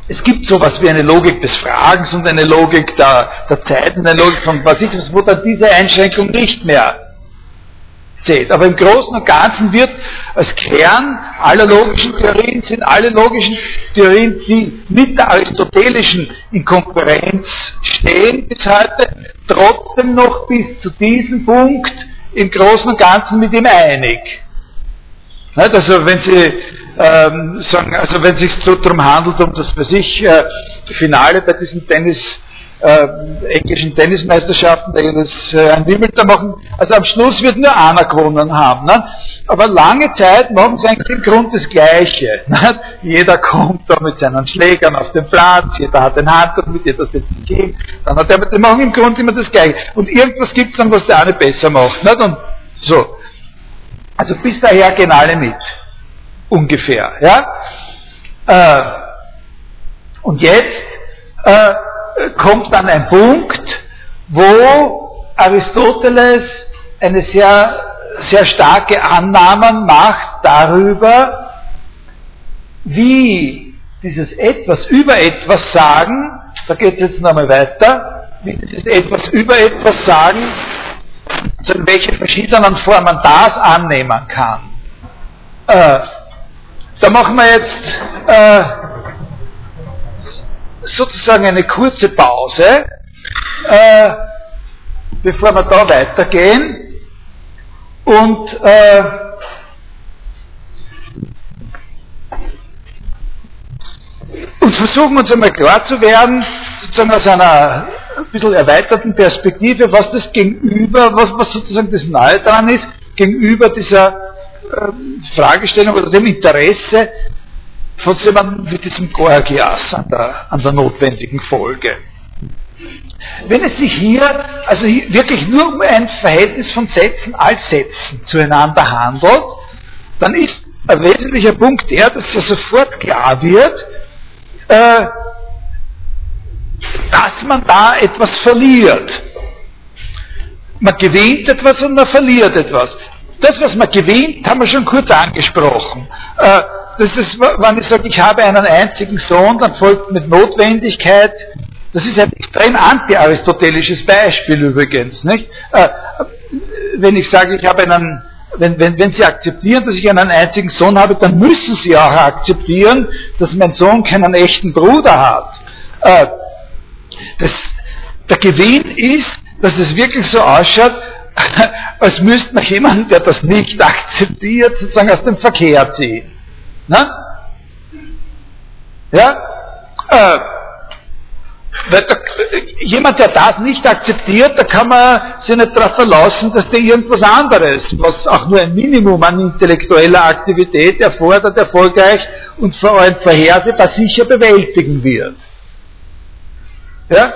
es gibt sowas wie eine Logik des Fragens und eine Logik der, der Zeiten, eine Logik von was ich was, wo dann diese Einschränkung nicht mehr zählt. Aber im Großen und Ganzen wird als Kern aller logischen Theorien sind alle logischen Theorien, die mit der aristotelischen in Konkurrenz stehen bis heute, trotzdem noch bis zu diesem Punkt im Großen und Ganzen mit ihm einig. Also wenn Sie ähm, sagen, also wenn es sich so darum handelt, um das für sich äh, Finale bei diesen Tennis äh, englischen Tennismeisterschaften, da jedes äh, ein Wimbledon machen. Also am Schluss wird nur einer gewonnen haben. Ne? Aber lange Zeit machen sie eigentlich im Grund das Gleiche. [LAUGHS] Ne? Jeder kommt da mit seinen Schlägern auf den Platz, jeder hat ein Handtuch mit, jeder setzt sich hin. Dann hat der, die machen im Grund immer das Gleiche. Und irgendwas gibt es dann, was der eine besser macht. Nicht? Und so. Also bis daher gehen alle mit. Ungefähr. Ja? Äh, und jetzt äh, kommt dann ein Punkt, wo Aristoteles eine sehr, sehr starke Annahme macht darüber, wie dieses etwas über etwas sagen, da geht es jetzt nochmal weiter, wie dieses etwas über etwas sagen, also in welche verschiedenen Formen das annehmen kann. Äh, da machen wir jetzt äh, sozusagen eine kurze Pause, äh, bevor wir da weitergehen. Und äh, und versuchen uns einmal klar zu werden, sozusagen aus einer ein bisschen erweiterten Perspektive, was das gegenüber, was, was sozusagen das Neue daran ist, gegenüber dieser äh, Fragestellung oder dem Interesse von jemandem wie diesem Gorgias an der, an der notwendigen Folge. Wenn es sich hier also hier wirklich nur um ein Verhältnis von Sätzen als Sätzen zueinander handelt, dann ist ein wesentlicher Punkt der, dass ja sofort klar wird, äh, dass man da etwas verliert. Man gewinnt etwas und man verliert etwas. Das, was man gewinnt, haben wir schon kurz angesprochen. Äh, das ist, wenn ich sage, ich habe einen einzigen Sohn, dann folgt mit Notwendigkeit, das ist ein extrem anti-aristotelisches Beispiel übrigens, nicht? Äh, wenn ich sage, ich habe einen, wenn, wenn, wenn Sie akzeptieren, dass ich einen einzigen Sohn habe, dann müssen Sie auch akzeptieren, dass mein Sohn keinen echten Bruder hat. Äh, das, der Gewinn ist, dass es wirklich so ausschaut, [LAUGHS] als müsste man jemanden, der das nicht akzeptiert, sozusagen aus dem Verkehr ziehen. Na? Ja? Äh, jemand, der das nicht akzeptiert, da kann man sich nicht darauf verlassen, dass der irgendwas anderes, was auch nur ein Minimum an intellektueller Aktivität erfordert, erfolgreich und vor allem vorhersehbar sicher bewältigen wird. Ja?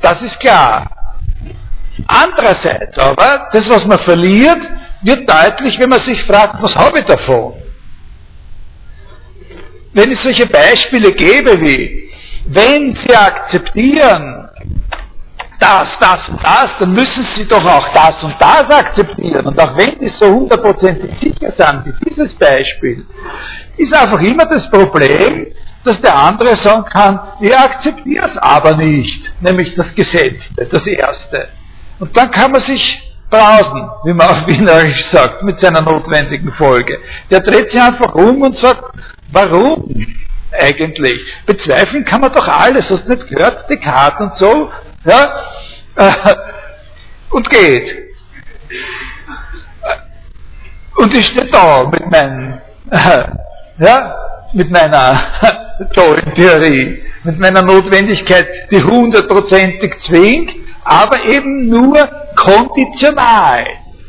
Das ist klar. Andererseits aber, das, was man verliert, wird deutlich, wenn man sich fragt, was habe ich davon? Wenn es solche Beispiele gäbe wie, wenn Sie akzeptieren, das, das und das, dann müssen Sie doch auch das und das akzeptieren. Und auch wenn die so hundertprozentig sicher sind, wie dieses Beispiel, ist einfach immer das Problem, dass der andere sagen kann, ich akzeptiere es aber nicht, nämlich das Gesetzte, das Erste. Und dann kann man sich brausen, wie man auf Wienerisch sagt, mit seiner notwendigen Folge. Der dreht sich einfach um und sagt, warum eigentlich? Bezweifeln kann man doch alles, hast du nicht gehört, Descartes und so, ja, [LAUGHS] und geht. Und ich stehe da mit meinen, [LAUGHS] ja, mit meiner [LAUGHS] tollen Theorie, mit meiner Notwendigkeit, die hundertprozentig zwingt, aber eben nur konditional.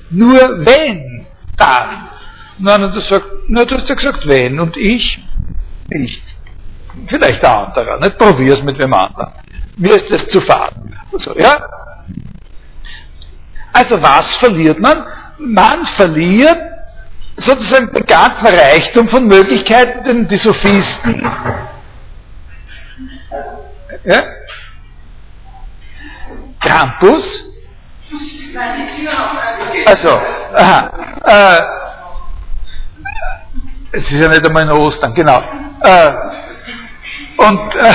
Nur wenn, dann. Nein, und du sagst, na, du hast ja gesagt, wenn, und ich nicht. Vielleicht der andere, nicht probier's mit wem anderen. Mir ist das zu faden. Also, ja? Also was verliert man? Man verliert sozusagen den ganzen Reichtum von Möglichkeiten, den die Sophisten ja? Krampus? Also, aha, äh, es ist ja nicht einmal in Ostern, genau. Äh, und äh,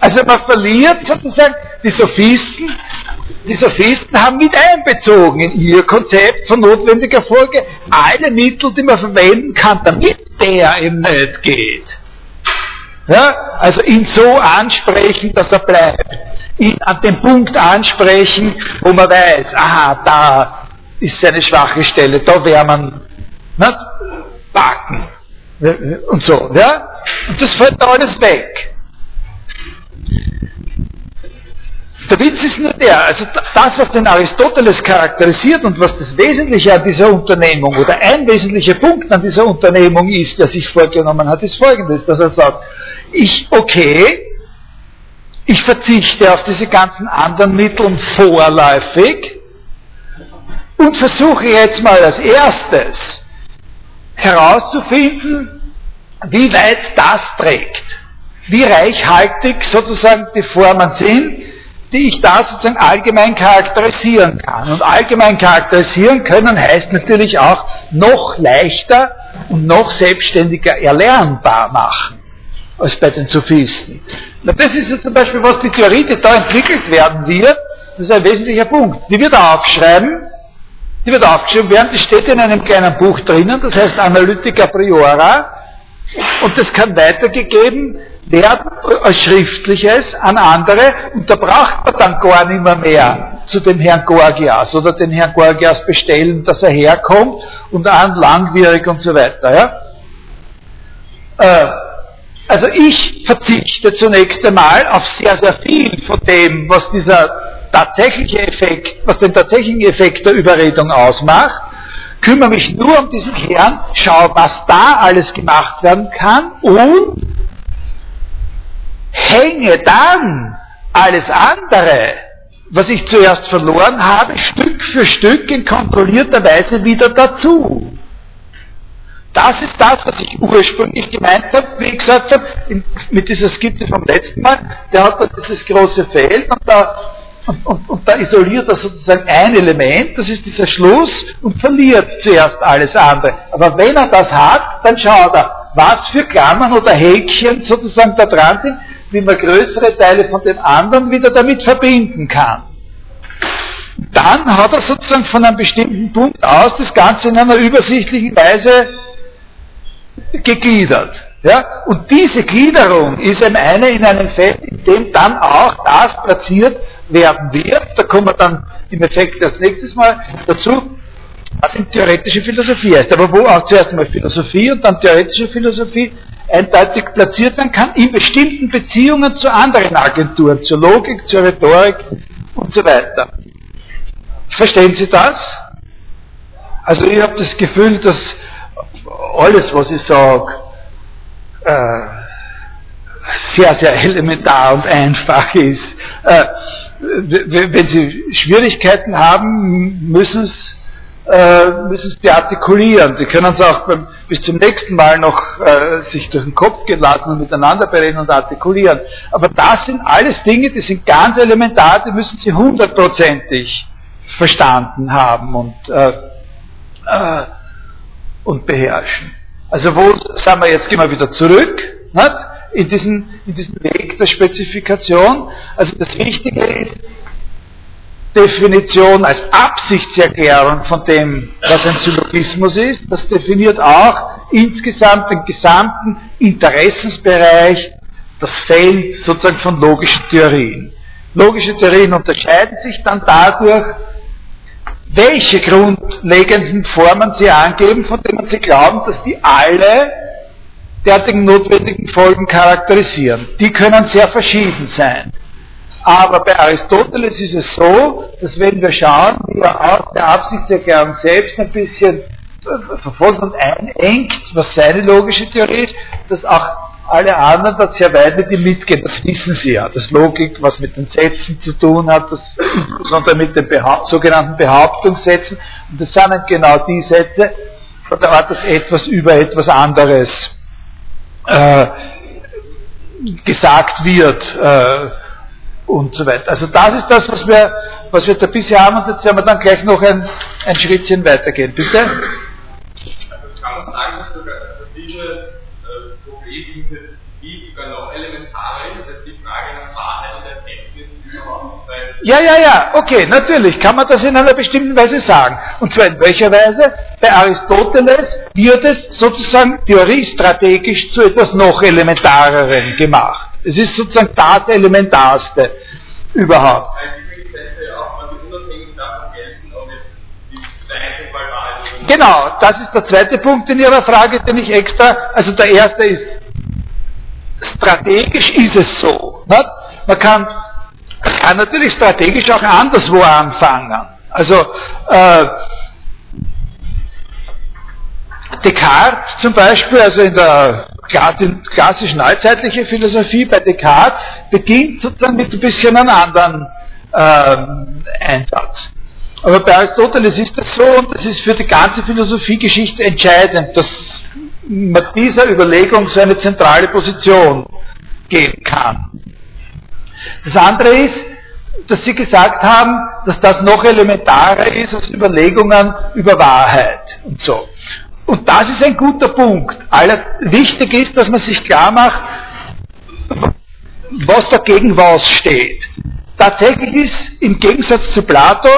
also man verliert sozusagen die Sophisten, die Sophisten haben mit einbezogen in ihr Konzept von notwendiger Folge alle Mittel, die man verwenden kann, damit der eben nicht geht. Ja, also ihn so ansprechen, dass er bleibt. Ihn an dem Punkt ansprechen, wo man weiß, aha, da ist seine schwache Stelle, da wäre man nicht, backen und so. Ja? Und das fällt da alles weg. Der Witz ist nur der, also das, was den Aristoteles charakterisiert und was das Wesentliche an dieser Unternehmung oder ein wesentlicher Punkt an dieser Unternehmung ist, der sich vorgenommen hat, ist folgendes, dass er sagt, ich, okay, ich verzichte auf diese ganzen anderen Mittel vorläufig und versuche jetzt mal als erstes herauszufinden, wie weit das trägt, wie reichhaltig sozusagen die Formen sind, die ich da sozusagen allgemein charakterisieren kann. Und allgemein charakterisieren können heißt natürlich auch noch leichter und noch selbstständiger erlernbar machen als bei den Sophisten. Na, das ist jetzt zum Beispiel, was die Theorie, die da entwickelt werden wird, das ist ein wesentlicher Punkt. Die wird aufschreiben, die wird aufgeschrieben werden, die steht in einem kleinen Buch drinnen, das heißt Analytica Priora, und das kann weitergegeben werden als Schriftliches an andere, und da braucht man dann gar nicht mehr, mehr zu dem Herrn Gorgias oder den Herrn Gorgias bestellen, dass er herkommt und an langwierig und so weiter. Ja? Äh, also ich verzichte zunächst einmal auf sehr, sehr viel von dem, was dieser tatsächliche Effekt, was den tatsächlichen Effekt der Überredung ausmacht, kümmere mich nur um diesen Kern, schaue, was da alles gemacht werden kann und hänge dann alles andere, was ich zuerst verloren habe, Stück für Stück in kontrollierter Weise wieder dazu. Das ist das, was ich ursprünglich gemeint habe, wie ich gesagt habe, mit dieser Skizze vom letzten Mal. Der hat da dieses große Feld und da, und, und, und da isoliert er sozusagen ein Element, das ist dieser Schluss, und verliert zuerst alles andere. Aber wenn er das hat, dann schaut er, was für Klammern oder Häkchen sozusagen da dran sind, wie man größere Teile von den anderen wieder damit verbinden kann. Dann hat er sozusagen von einem bestimmten Punkt aus das Ganze in einer übersichtlichen Weise gegliedert. Ja? Und diese Gliederung ist eben eine in einem Feld, in dem dann auch das platziert werden wird. Da kommen wir dann im Effekt als nächstes Mal dazu, was in theoretische Philosophie heißt. Aber wo auch zuerst einmal Philosophie und dann theoretische Philosophie eindeutig platziert werden kann, in bestimmten Beziehungen zu anderen Agenturen, zur Logik, zur Rhetorik und so weiter. Verstehen Sie das? Also ich habe das Gefühl, dass alles, was ich sage, äh, sehr, sehr elementar und einfach ist. Äh, wenn Sie Schwierigkeiten haben, müssen Sie äh, müssen sie artikulieren. Sie können es auch beim, bis zum nächsten Mal noch äh, sich durch den Kopf gehen lassen und miteinander bereden und artikulieren. Aber das sind alles Dinge, die sind ganz elementar, die müssen sie hundertprozentig verstanden haben und, äh, äh, und beherrschen. Also wo sagen wir, jetzt gehen wir wieder zurück nicht? In, diesen, in diesen Weg der Spezifikation. Also das Wichtige ist, Definition als Absichtserklärung von dem, was ein Syllogismus ist. Das definiert auch insgesamt den gesamten Interessensbereich, das Feld sozusagen von logischen Theorien. Logische Theorien unterscheiden sich dann dadurch, welche grundlegenden Formen sie angeben, von denen sie glauben, dass die alle derartigen notwendigen Folgen charakterisieren. Die können sehr verschieden sein. Aber bei Aristoteles ist es so, dass wenn wir schauen, wie er aus der Absichtserklärung selbst ein bisschen verfolgt und einengt, was seine logische Theorie ist, dass auch alle anderen dort sehr weit mit ihm mitgehen. Das wissen sie ja. Das Logik, was mit den Sätzen zu tun hat, das, sondern mit den Behaupt sogenannten Behauptungssätzen. Und das sind halt genau die Sätze, der Art, dass etwas über etwas anderes äh, gesagt wird. Äh, und so weiter. Also das ist das, was wir, was wir da bisher haben und jetzt werden wir dann gleich noch ein, ein Schrittchen weitergehen. Bitte? Also kann man sagen, dass sogar diese äh, Problemgebiete wie sogar noch elementarer ist, als die Frage nach Wahrheit und Erkenntnis überhaupt? Ja, ja, ja, okay, natürlich kann man das in einer bestimmten Weise sagen. Und zwar in welcher Weise? Bei Aristoteles wird es sozusagen theoriestrategisch zu etwas noch elementareren gemacht. Es ist sozusagen das Elementarste überhaupt. Genau, das ist der zweite Punkt in Ihrer Frage, den ich extra, also der erste ist, strategisch ist es so. Nicht? Man kann, man kann natürlich strategisch auch anderswo anfangen. Also äh, Descartes zum Beispiel, also in der klassischen neuzeitlichen Philosophie bei Descartes, beginnt sozusagen mit ein bisschen einem anderen ähm, Einsatz. Aber bei Aristoteles ist das so und das ist für die ganze Philosophiegeschichte entscheidend, dass man dieser Überlegung so eine zentrale Position geben kann. Das andere ist, dass Sie gesagt haben, dass das noch elementarer ist als Überlegungen über Wahrheit und so. Und das ist ein guter Punkt. Aller, wichtig ist, dass man sich klar macht, was dagegen was steht. Tatsächlich ist im Gegensatz zu Plato,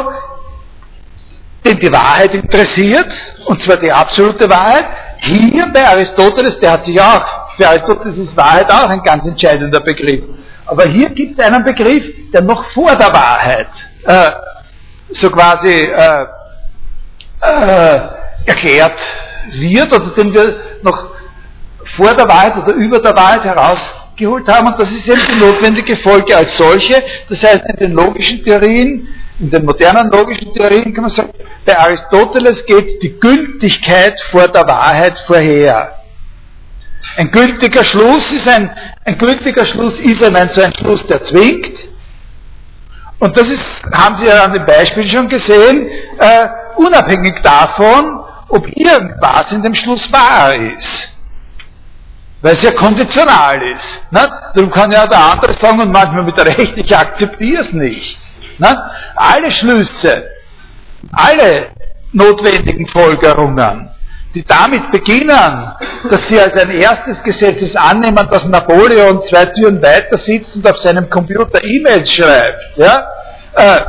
den die Wahrheit interessiert, und zwar die absolute Wahrheit, hier bei Aristoteles, der hat sich auch, für Aristoteles ist Wahrheit auch ein ganz entscheidender Begriff. Aber hier gibt es einen Begriff, der noch vor der Wahrheit äh, so quasi äh, äh, erklärt wird oder den wir noch vor der Wahrheit oder über der Wahrheit herausgeholt haben. Und das ist eben die notwendige Folge als solche. Das heißt, in den logischen Theorien, in den modernen logischen Theorien kann man sagen, bei Aristoteles geht die Gültigkeit vor der Wahrheit vorher. Ein gültiger Schluss ist ein, ein gültiger Schluss ist ein, so ein Schluss, der zwingt. Und das ist, haben Sie ja an dem Beispiel schon gesehen, äh, unabhängig davon, ob irgendwas in dem Schluss wahr ist. Weil es ja konditional ist. Ne? Darum kann ja der andere sagen und manchmal mit Recht, ich akzeptiere es nicht. Ne? Alle Schlüsse, alle notwendigen Folgerungen, die damit beginnen, dass sie als ein erstes Gesetz annehmen, dass Napoleon zwei Türen weiter sitzt und auf seinem Computer E-Mails schreibt, ja, äh,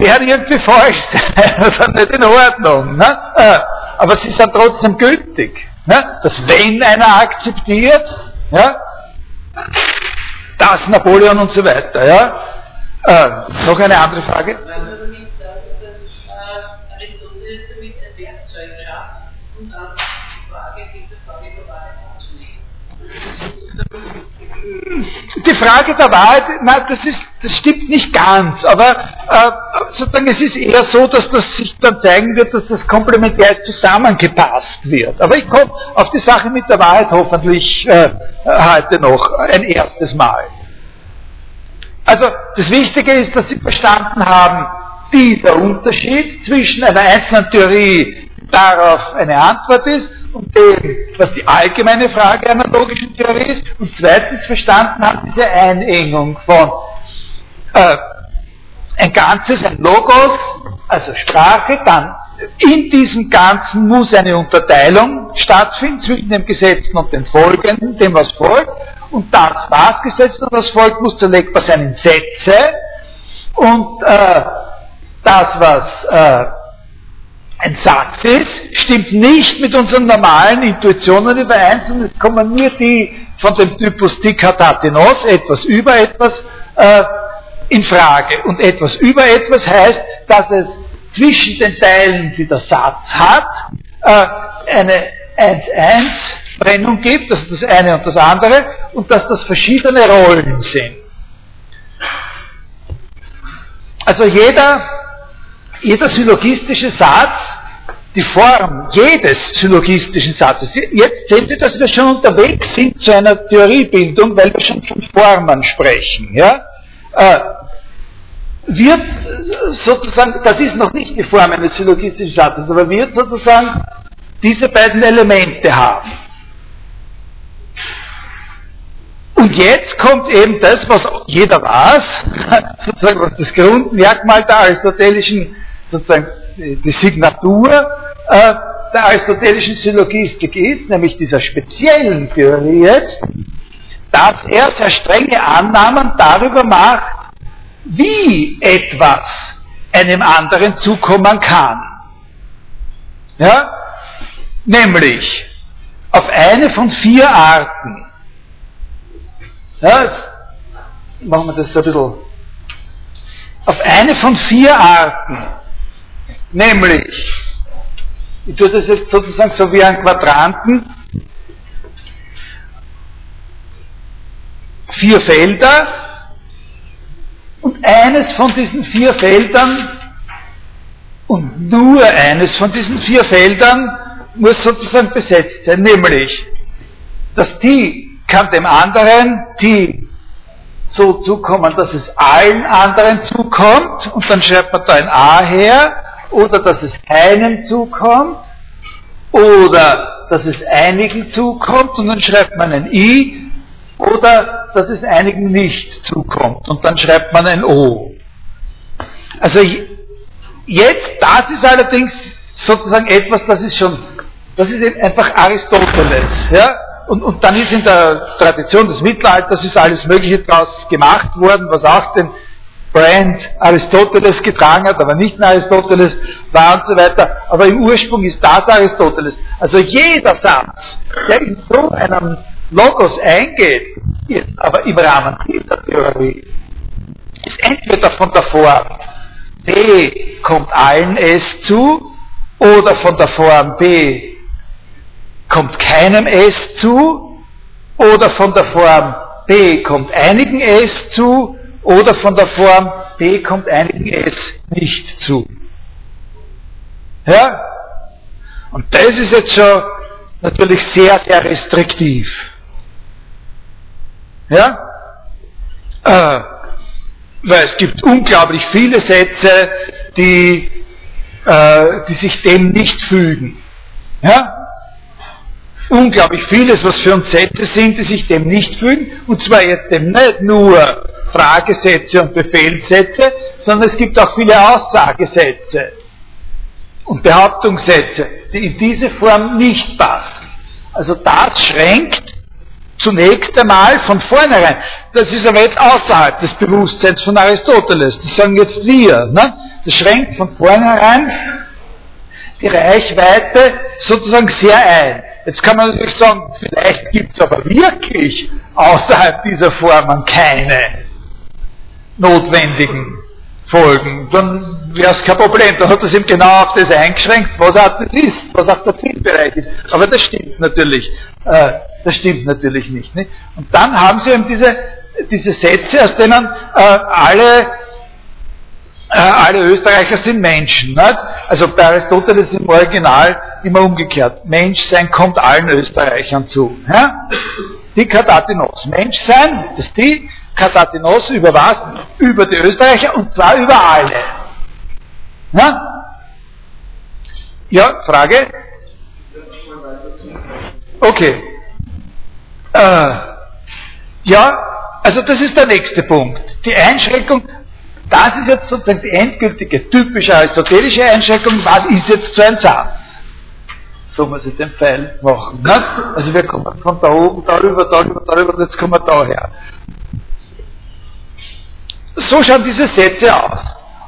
werden irgendwie falsch sein oder nicht in Ordnung. Ne? Äh, aber sie sind trotzdem gültig. Ne? Dass wenn einer akzeptiert, ja, das Napoleon und so weiter. Ja? Äh, noch eine andere Frage? Die Frage der Wahrheit, na, das, ist, das stimmt nicht ganz, aber äh, sozusagen es ist eher so, dass das sich dann zeigen wird, dass das komplementär zusammengepasst wird. Aber ich komme auf die Sache mit der Wahrheit hoffentlich äh, heute noch ein erstes Mal. Also das Wichtige ist, dass Sie verstanden haben, dieser Unterschied zwischen einer einzelnen Theorie, darauf eine Antwort ist, dem, was die allgemeine Frage einer logischen Theorie ist, und zweitens verstanden haben diese Einengung von äh, ein Ganzes, ein Logos, also Sprache, dann in diesem Ganzen muss eine Unterteilung stattfinden zwischen dem Gesetzten und dem Folgenden, dem was folgt, und das, was gesetzt und was folgt, muss zerlegbar sein in Sätze, und äh, das, was äh, ein Satz ist, stimmt nicht mit unseren normalen Intuitionen überein, sondern es kommen nur die von dem Typus Dikatatinos, etwas über etwas, äh, in Frage. Und etwas über etwas heißt, dass es zwischen den Teilen, die der Satz hat, äh, eine 1-1-Trennung gibt, also das eine und das andere, und dass das verschiedene Rollen sind. Also jeder, jeder syllogistische Satz, die Form jedes syllogistischen Satzes, jetzt sehen Sie, dass wir schon unterwegs sind zu einer Theoriebildung, weil wir schon von Formen sprechen. Ja? Äh, wird sozusagen, das ist noch nicht die Form eines syllogistischen Satzes, aber wird sozusagen diese beiden Elemente haben. Und jetzt kommt eben das, was jeder weiß, [LAUGHS] sozusagen was das Grundmerkmal der aristotelischen, sozusagen die Signatur äh, der aristotelischen Syllogistik ist, nämlich dieser speziellen Theorie jetzt, dass er sehr strenge Annahmen darüber macht, wie etwas einem anderen zukommen kann. Ja? Nämlich auf eine von vier Arten. Ja, machen wir das so ein bisschen. Auf eine von vier Arten. Nämlich, ich tue das jetzt sozusagen so wie ein Quadranten. Vier Felder, und eines von diesen vier Feldern und nur eines von diesen vier Feldern muss sozusagen besetzt sein, nämlich das die kann dem anderen die so zukommen, dass es allen anderen zukommt und dann schreibt man da ein A her oder dass es keinen zukommt. Oder dass es einigen zukommt und dann schreibt man ein I. Oder dass es einigen nicht zukommt und dann schreibt man ein O. Also jetzt, das ist allerdings sozusagen etwas, das ist schon, das ist eben einfach Aristoteles, ja, und, und dann ist in der Tradition des Mittelalters ist alles Mögliche daraus gemacht worden, was auch den Brand Aristoteles getragen hat, aber nicht mehr Aristoteles war und so weiter. Aber im Ursprung ist das Aristoteles. Also jeder Satz, der in so einem Logos eingeht, aber im Rahmen dieser Theorie, ist entweder von der Form B kommt allen S zu oder von der Form B kommt keinem S zu oder von der Form B kommt einigen S zu oder von der Form B kommt einigen S nicht zu. Ja? Und das ist jetzt schon natürlich sehr, sehr restriktiv. Ja? Äh, weil es gibt unglaublich viele Sätze, die, äh, die sich dem nicht fügen. Ja? Unglaublich vieles, was für uns Sätze sind, die sich dem nicht fügen. Und zwar jetzt eben nicht nur Fragesätze und Befehlssätze, sondern es gibt auch viele Aussagesätze und Behauptungssätze, die in diese Form nicht passen. Also das schränkt zunächst einmal von vornherein. Das ist aber jetzt außerhalb des Bewusstseins von Aristoteles. Das sagen jetzt wir. Ne? Das schränkt von vornherein die Reichweite sozusagen sehr ein. Jetzt kann man natürlich sagen, vielleicht gibt es aber wirklich außerhalb dieser Formen keine notwendigen Folgen, dann wäre es kein Problem. Dann hat das eben genau auf das eingeschränkt, was auch das ist, was auch der Zielbereich ist. Aber das stimmt natürlich, äh, das stimmt natürlich nicht, nicht. Und dann haben sie eben diese, diese Sätze, aus denen äh, alle, äh, alle Österreicher sind Menschen. Nicht? Also bei Aristoteles im Original immer umgekehrt. Menschsein kommt allen Österreichern zu. Ja? Die Katatinos. Menschsein, das die, Katatinos über was? Über die Österreicher und zwar über alle. Na? Ja, Frage? Okay. Äh, ja, also das ist der nächste Punkt. Die Einschränkung, das ist jetzt sozusagen die endgültige, typische aristotelische Einschränkung, was ist jetzt so ein Satz? So muss ich den Pfeil machen. Ne? Also wir kommen von da oben, darüber, darüber, darüber, und jetzt kommen wir daher. So schauen diese Sätze aus.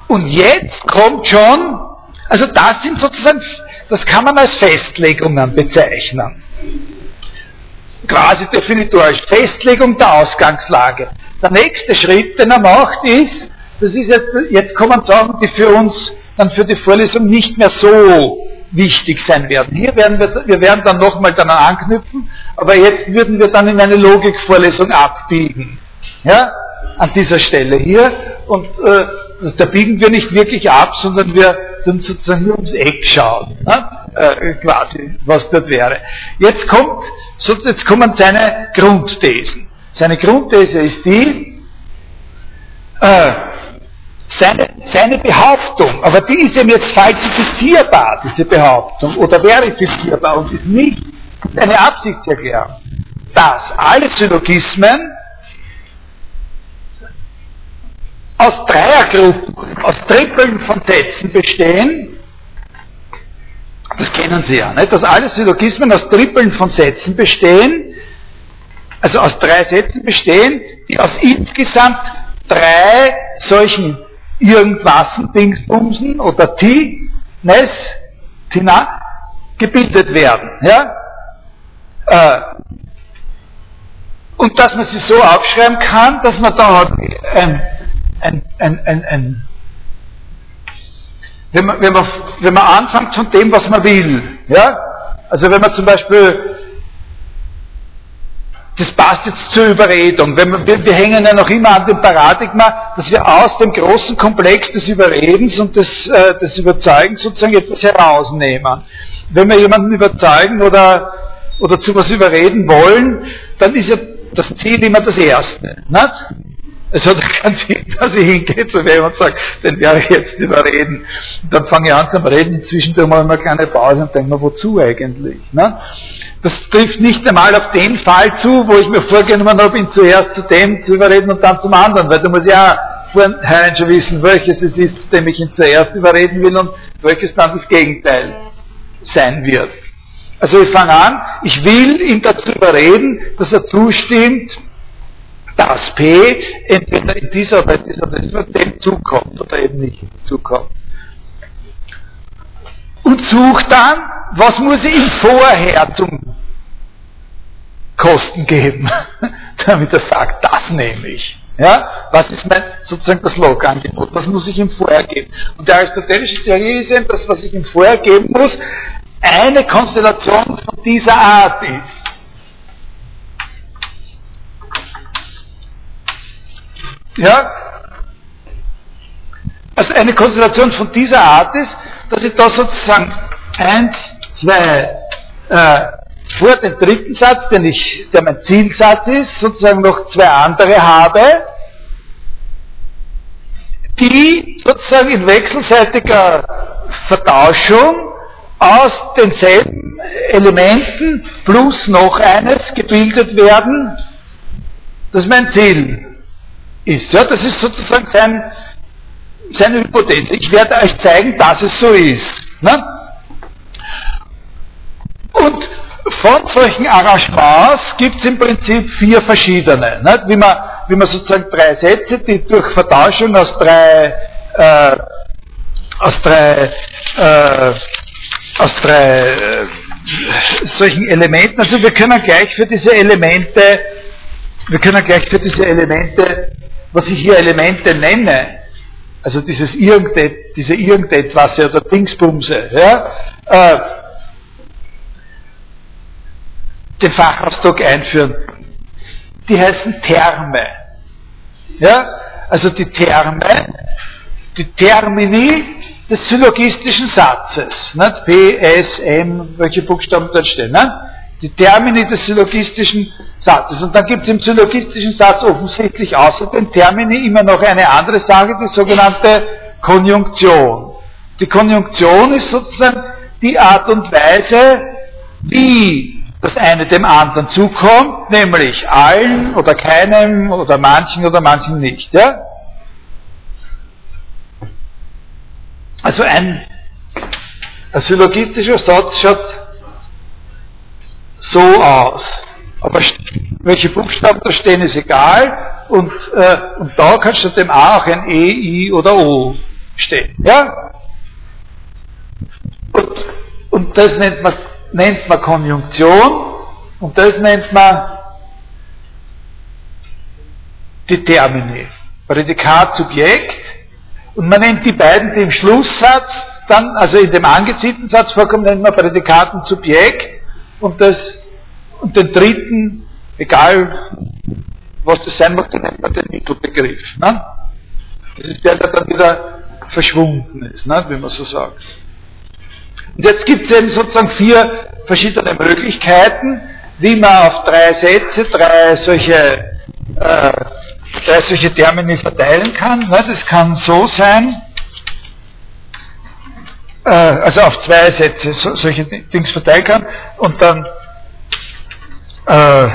Und jetzt kommt schon, also das sind sozusagen, das kann man als Festlegungen bezeichnen. Quasi definitorisch. Festlegung der Ausgangslage. Der nächste Schritt, den er macht, ist, das ist jetzt, jetzt sagen, die für uns dann für die Vorlesung nicht mehr so wichtig sein werden. Hier werden wir, wir werden dann nochmal daran anknüpfen, aber jetzt würden wir dann in eine Logikvorlesung abbiegen. Ja, an dieser Stelle hier. Und äh, da biegen wir nicht wirklich ab, sondern wir dann sozusagen nur ums Eck schauen, ne? äh, quasi, was dort wäre. Jetzt kommt, so, jetzt kommen seine Grundthesen. Seine Grundthese ist die, äh, seine, seine Behauptung, aber die ist ihm jetzt falsifizierbar, diese Behauptung, oder verifizierbar und ist nicht eine Absichtserklärung, dass alle Syllogismen aus Dreiergruppen, aus Trippeln von Sätzen bestehen, das kennen Sie ja, nicht? dass alle Syllogismen aus Trippeln von Sätzen bestehen, also aus drei Sätzen bestehen, die aus insgesamt drei solchen irgendwasen Dingsbumsen oder Tines, Tina, gebildet werden. Ja? Äh, und dass man sie so aufschreiben kann, dass man da hat ein ein, ein, ein, ein wenn man, wenn, man, wenn man anfängt von dem, was man will, ja, also wenn man zum Beispiel, das passt jetzt zur Überredung, man, wir, wir hängen ja noch immer an dem Paradigma, dass wir aus dem großen Komplex des Überredens und des, äh, des Überzeugens sozusagen etwas herausnehmen. Wenn wir jemanden überzeugen oder, oder zu was überreden wollen, dann ist ja das Ziel immer das Erste. Nicht? Es hat keinen Sinn, dass ich hingehe zu wem und sage, den werde ich jetzt überreden. Und dann fange ich an zu reden, ich mal eine kleine Pause und denke mir, wozu eigentlich? Ne? Das trifft nicht einmal auf den Fall zu, wo ich mir vorgenommen habe, ihn zuerst zu dem zu überreden und dann zum anderen, weil da muss ich ja vorhin schon wissen, welches es ist, dem ich ihn zuerst überreden will und welches dann das Gegenteil sein wird. Also ich fange an, ich will ihn dazu überreden, dass er zustimmt, dass P entweder in dieser oder in dieser Version dem zukommt oder eben nicht zukommt. Und sucht dann, was muss ich vorher zum Kosten geben, [LAUGHS] damit er sagt, das nehme ich. Ja, was ist mein, sozusagen das Logangebot? Was muss ich ihm vorher geben? Und der aristotelische Theorie ist eben, dass was ich ihm vorher geben muss, eine Konstellation von dieser Art ist. Ja? Also eine Konstellation von dieser Art ist, dass ich da sozusagen eins, zwei, äh, vor dem dritten Satz, den ich, der mein Zielsatz ist, sozusagen noch zwei andere habe, die sozusagen in wechselseitiger Vertauschung aus denselben Elementen plus noch eines gebildet werden. Das ist mein Ziel ist. Ja, das ist sozusagen sein, seine Hypothese. Ich werde euch zeigen, dass es so ist. Ne? Und von solchen Arrangements gibt es im Prinzip vier verschiedene. Ne? Wie, man, wie man sozusagen drei Sätze, die durch Vertauschung aus drei, äh, aus drei, äh, aus drei äh, solchen Elementen, also wir können gleich für diese Elemente, wir können gleich für diese Elemente was ich hier Elemente nenne, also dieses irgendet, diese irgendetwas oder Dingsbumse, ja, äh, den Fachausdruck einführen. Die heißen Therme. Ja, also die Therme, die Termini des syllogistischen Satzes. Nicht? P, S, M, welche Buchstaben dort stehen. Nicht? Die Termini des syllogistischen Satzes. Und dann gibt es im syllogistischen Satz offensichtlich außer den Termini immer noch eine andere Sache, die sogenannte Konjunktion. Die Konjunktion ist sozusagen die Art und Weise, wie das eine dem anderen zukommt, nämlich allen oder keinem oder manchen oder manchen nicht. Ja? Also ein, ein syllogistischer Satz schaut so aus. Aber welche Buchstaben da stehen, ist egal. Und, äh, und da kann statt dem A auch ein E, I oder O stehen. Ja? Und, und das nennt man, nennt man Konjunktion und das nennt man die Termini. Prädikat, Subjekt. Und man nennt die beiden, die im Schlusssatz dann, also in dem angezielten Satz vorkommen, nennt man Prädikat und Subjekt. Und, das, und den dritten, egal was das sein mag, den nennt man den Mittelbegriff. Ne? Das ist der, der dann wieder verschwunden ist, ne? wie man so sagt. Und jetzt gibt es eben sozusagen vier verschiedene Möglichkeiten, wie man auf drei Sätze, drei solche, äh, drei solche Termini verteilen kann. Ne? Das kann so sein, äh, also auf zwei Sätze so, solche Dings verteilen kann und dann äh,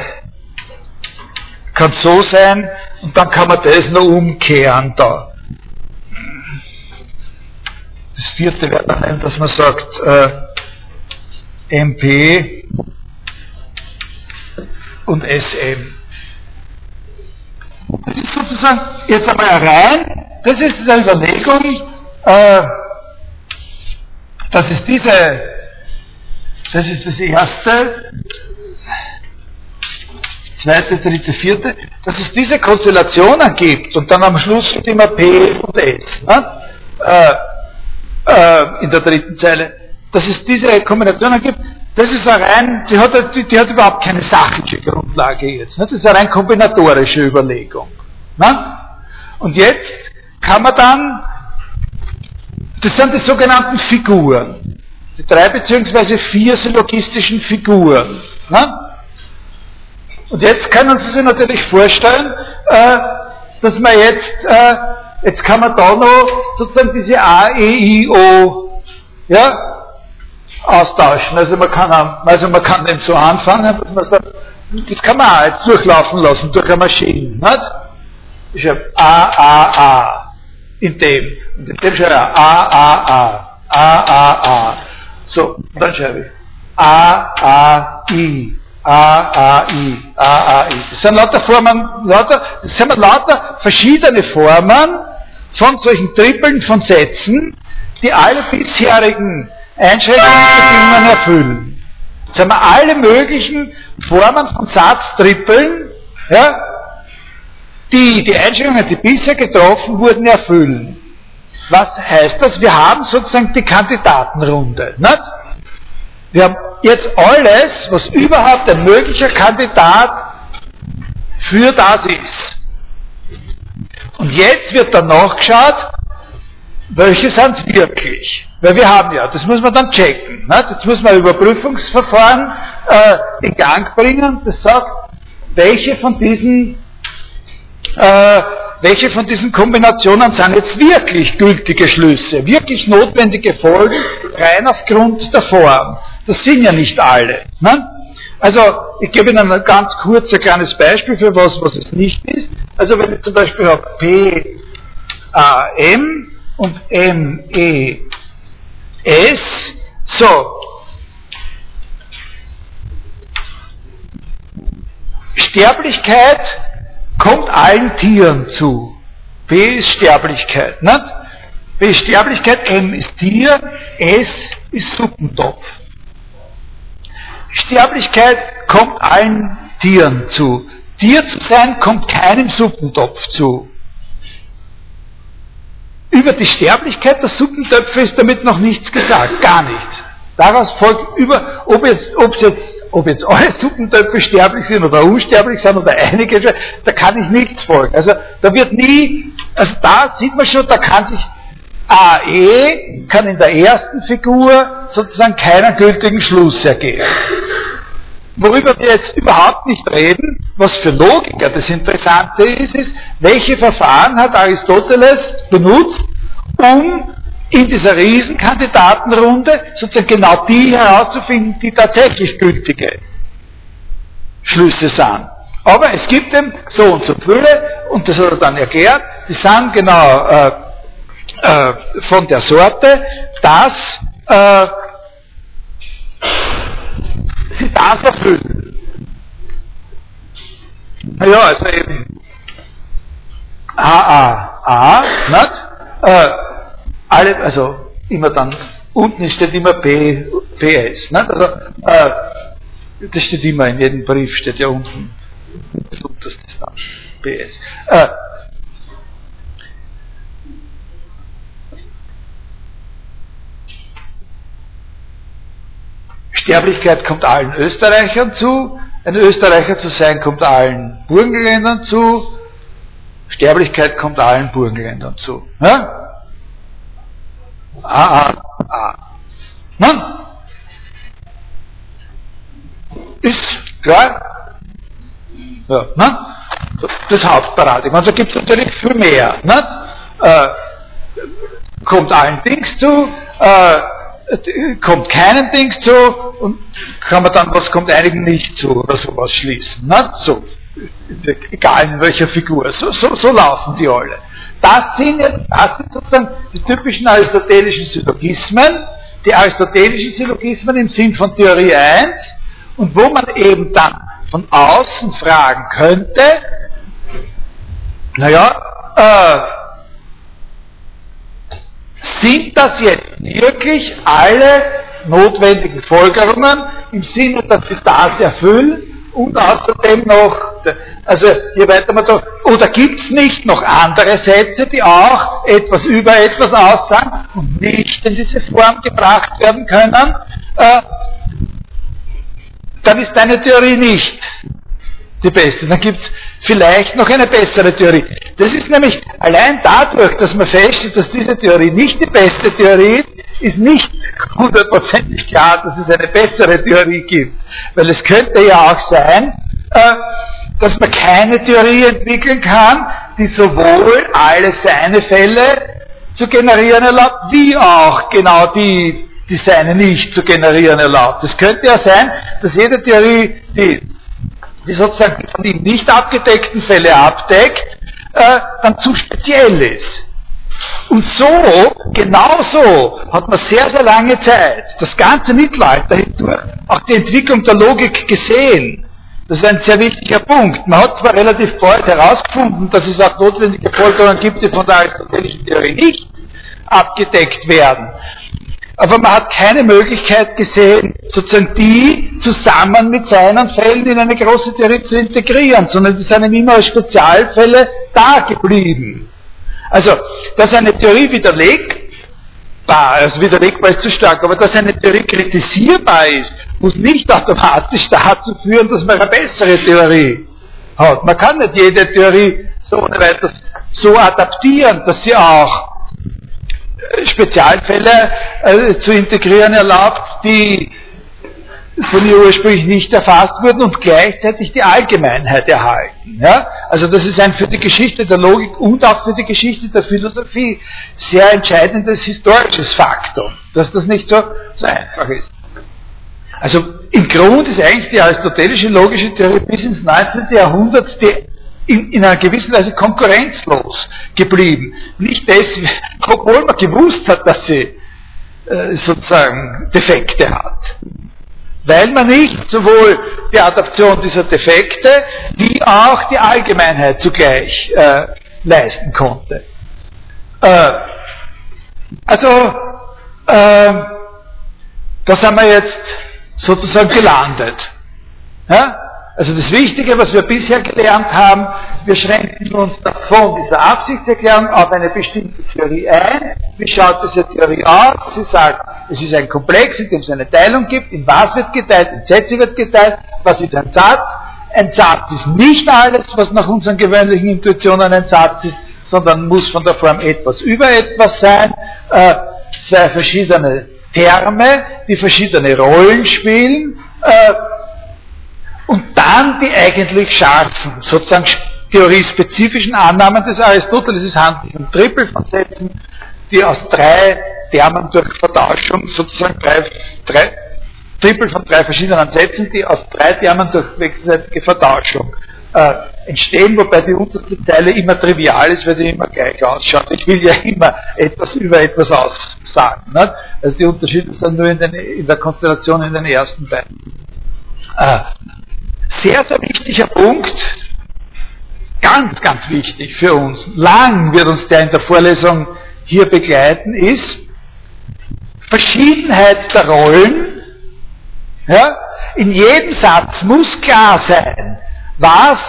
kann so sein und dann kann man das noch umkehren da. Das vierte wäre dann, dass man sagt, äh, MP und SM. Das ist sozusagen jetzt einmal rein, das ist eine Überlegung, äh, das ist diese, das ist das erste, zweite, dritte, vierte, dass es diese Konstellationen gibt und dann am Schluss steht immer P und S. Ne? Äh, äh, in der dritten Zeile, dass es diese Kombinationen gibt, das ist eine rein, die hat, die, die hat überhaupt keine sachliche Grundlage jetzt. Ne? Das ist eine rein kombinatorische Überlegung. Ne? Und jetzt kann man dann, das sind die sogenannten Figuren, die drei beziehungsweise vier syllogistischen Figuren. Ne? Und jetzt können Sie sich natürlich vorstellen, äh, dass man jetzt äh, Jetzt kann man da noch sozusagen diese A, E, I, O ja, austauschen. Also man kann, also man kann dem so anfangen, dass man sagt, das kann man auch jetzt durchlaufen lassen durch eine Maschine. Nicht? Ich habe A, A, A in dem. Und in dem schreibe ich A, A, A, A, A, A. So, dann schreibe ich A, A, I. A, A, I, A, A, I. Das sind lauter Formen, lauter, das sind lauter verschiedene Formen von solchen Trippeln von Sätzen, die alle bisherigen Einschränkungsbedingungen erfüllen. Haben wir alle möglichen Formen von Satztrippeln, ja, die die Einschränkungen, die bisher getroffen wurden, erfüllen. Was heißt das? Wir haben sozusagen die Kandidatenrunde. Nicht? Wir haben jetzt alles, was überhaupt ein möglicher Kandidat für das ist. Und jetzt wird dann nachgeschaut, welche sind es wirklich? Weil wir haben ja, das muss man dann checken. Ne? Jetzt muss man ein Überprüfungsverfahren äh, in Gang bringen, das sagt, welche von diesen äh, welche von diesen Kombinationen sind jetzt wirklich gültige Schlüsse, wirklich notwendige Folgen, rein aufgrund der Form. Das sind ja nicht alle. Ne? Also, ich gebe Ihnen ein ganz kurzes kleines Beispiel für was, was es nicht ist. Also, wenn ich zum Beispiel habe P, A, M und M, E, S, so. Sterblichkeit kommt allen Tieren zu. P ist Sterblichkeit, nicht? P ist Sterblichkeit, M ist Tier, S ist Suppentopf. Sterblichkeit kommt allen Tieren zu. Tier zu sein kommt keinem Suppentopf zu. Über die Sterblichkeit der Suppentöpfe ist damit noch nichts gesagt, gar nichts. Daraus folgt über, ob jetzt, ob jetzt, ob jetzt alle Suppentöpfe sterblich sind oder unsterblich sind oder einige, da kann ich nichts folgen. Also da wird nie, also da sieht man schon, da kann sich AE kann in der ersten Figur sozusagen keinen gültigen Schluss ergeben. Worüber wir jetzt überhaupt nicht reden, was für Logiker das Interessante ist, ist, welche Verfahren hat Aristoteles benutzt, um in dieser Riesenkandidatenrunde sozusagen genau die herauszufinden, die tatsächlich gültige Schlüsse sind. Aber es gibt eben so und so viele, und das hat er dann erklärt, die sind genau äh, äh, von der Sorte, dass äh, sie das erfüllen. Naja, also eben AAA, nicht? Äh, alle, also immer dann, unten steht immer P, PS, nicht? Also, äh, das steht immer in jedem Brief, steht ja unten, das unterste dann, PS. Äh, Sterblichkeit kommt allen Österreichern zu, ein Österreicher zu sein kommt allen Burgenländern zu, Sterblichkeit kommt allen Burgenländern zu. Ja? A, A, A. Mann? Ist klar? Ja, ne? Das Hauptparadigma. Da gibt es natürlich viel mehr. Ne? Äh, kommt allen Dings zu, äh, kommt keinen Dings zu und kann man dann, was kommt einigen nicht zu oder sowas schließen. Ne? So, egal in welcher Figur. So, so, so laufen die alle. Das sind jetzt, das sind sozusagen die typischen aristotelischen Syllogismen, die aristotelischen Syllogismen im Sinn von Theorie 1 und wo man eben dann von außen fragen könnte, naja, äh, sind das jetzt wirklich alle notwendigen Folgerungen im Sinne, dass sie das erfüllen und außerdem noch, also je weiter man so, oder gibt es nicht noch andere Sätze, die auch etwas über etwas aussagen und nicht in diese Form gebracht werden können, äh, dann ist deine Theorie nicht die beste. Dann gibt es vielleicht noch eine bessere Theorie. Das ist nämlich allein dadurch, dass man feststellt, dass diese Theorie nicht die beste Theorie ist, ist nicht hundertprozentig klar, dass es eine bessere Theorie gibt. Weil es könnte ja auch sein, äh, dass man keine Theorie entwickeln kann, die sowohl alle seine Fälle zu generieren erlaubt, wie auch genau die, die seine nicht zu generieren erlaubt. Es könnte ja sein, dass jede Theorie, die die sozusagen von ihm nicht abgedeckten Fälle abdeckt, äh, dann zu speziell ist. Und so, genauso hat man sehr, sehr lange Zeit, das ganze Mittelalter hindurch, auch die Entwicklung der Logik gesehen. Das ist ein sehr wichtiger Punkt. Man hat zwar relativ bald herausgefunden, dass es auch notwendige Folgerungen gibt, die von der aristotelischen Theorie nicht abgedeckt werden aber man hat keine Möglichkeit gesehen, sozusagen die zusammen mit seinen Fällen in eine große Theorie zu integrieren, sondern die sind immer als Spezialfälle da geblieben. Also, dass eine Theorie widerlegbar, also widerlegbar ist zu stark, aber dass eine Theorie kritisierbar ist, muss nicht automatisch dazu führen, dass man eine bessere Theorie hat. Man kann nicht jede Theorie so so adaptieren, dass sie auch Spezialfälle äh, zu integrieren erlaubt, die von ihr ursprünglich nicht erfasst wurden und gleichzeitig die Allgemeinheit erhalten. Ja? Also das ist ein für die Geschichte der Logik und auch für die Geschichte der Philosophie sehr entscheidendes historisches Faktum, dass das nicht so, so einfach ist. Also im Grund ist eigentlich die aristotelische logische Theorie bis ins 19. Jahrhundert die in, in einer gewissen Weise konkurrenzlos geblieben. Nicht deswegen, obwohl man gewusst hat, dass sie äh, sozusagen Defekte hat. Weil man nicht sowohl die Adaption dieser Defekte wie auch die Allgemeinheit zugleich äh, leisten konnte. Äh, also, äh, da sind wir jetzt sozusagen gelandet. Ja? Also das Wichtige, was wir bisher gelernt haben, wir schränken uns von dieser Absichtserklärung auf eine bestimmte Theorie ein. Wie schaut diese Theorie aus? Sie sagt, es ist ein Komplex, in dem es eine Teilung gibt. In was wird geteilt? In Sätze wird geteilt. Was ist ein Satz? Ein Satz ist nicht alles, was nach unseren gewöhnlichen Intuitionen ein Satz ist, sondern muss von der Form etwas über etwas sein. Äh, zwei verschiedene Terme, die verschiedene Rollen spielen. Äh, und dann die eigentlich scharfen, sozusagen theoriespezifischen Annahmen des Aristoteles. Es handelt sich um Trippel von Sätzen, die aus drei Termen durch Vertauschung sozusagen drei, drei Trippel von drei verschiedenen Sätzen, die aus drei Termen durch wechselseitige Vertauschung äh, entstehen, wobei die unterste Zeile immer trivial ist, weil sie immer gleich ausschaut. Ich will ja immer etwas über etwas aussagen. Nicht? Also die Unterschiede sind nur in, den, in, der Konstellation in den ersten beiden. Äh, sehr, sehr wichtiger Punkt, ganz, ganz wichtig für uns, lang wird uns der in der Vorlesung hier begleiten, ist Verschiedenheit der Rollen. Ja? In jedem Satz muss klar sein, was,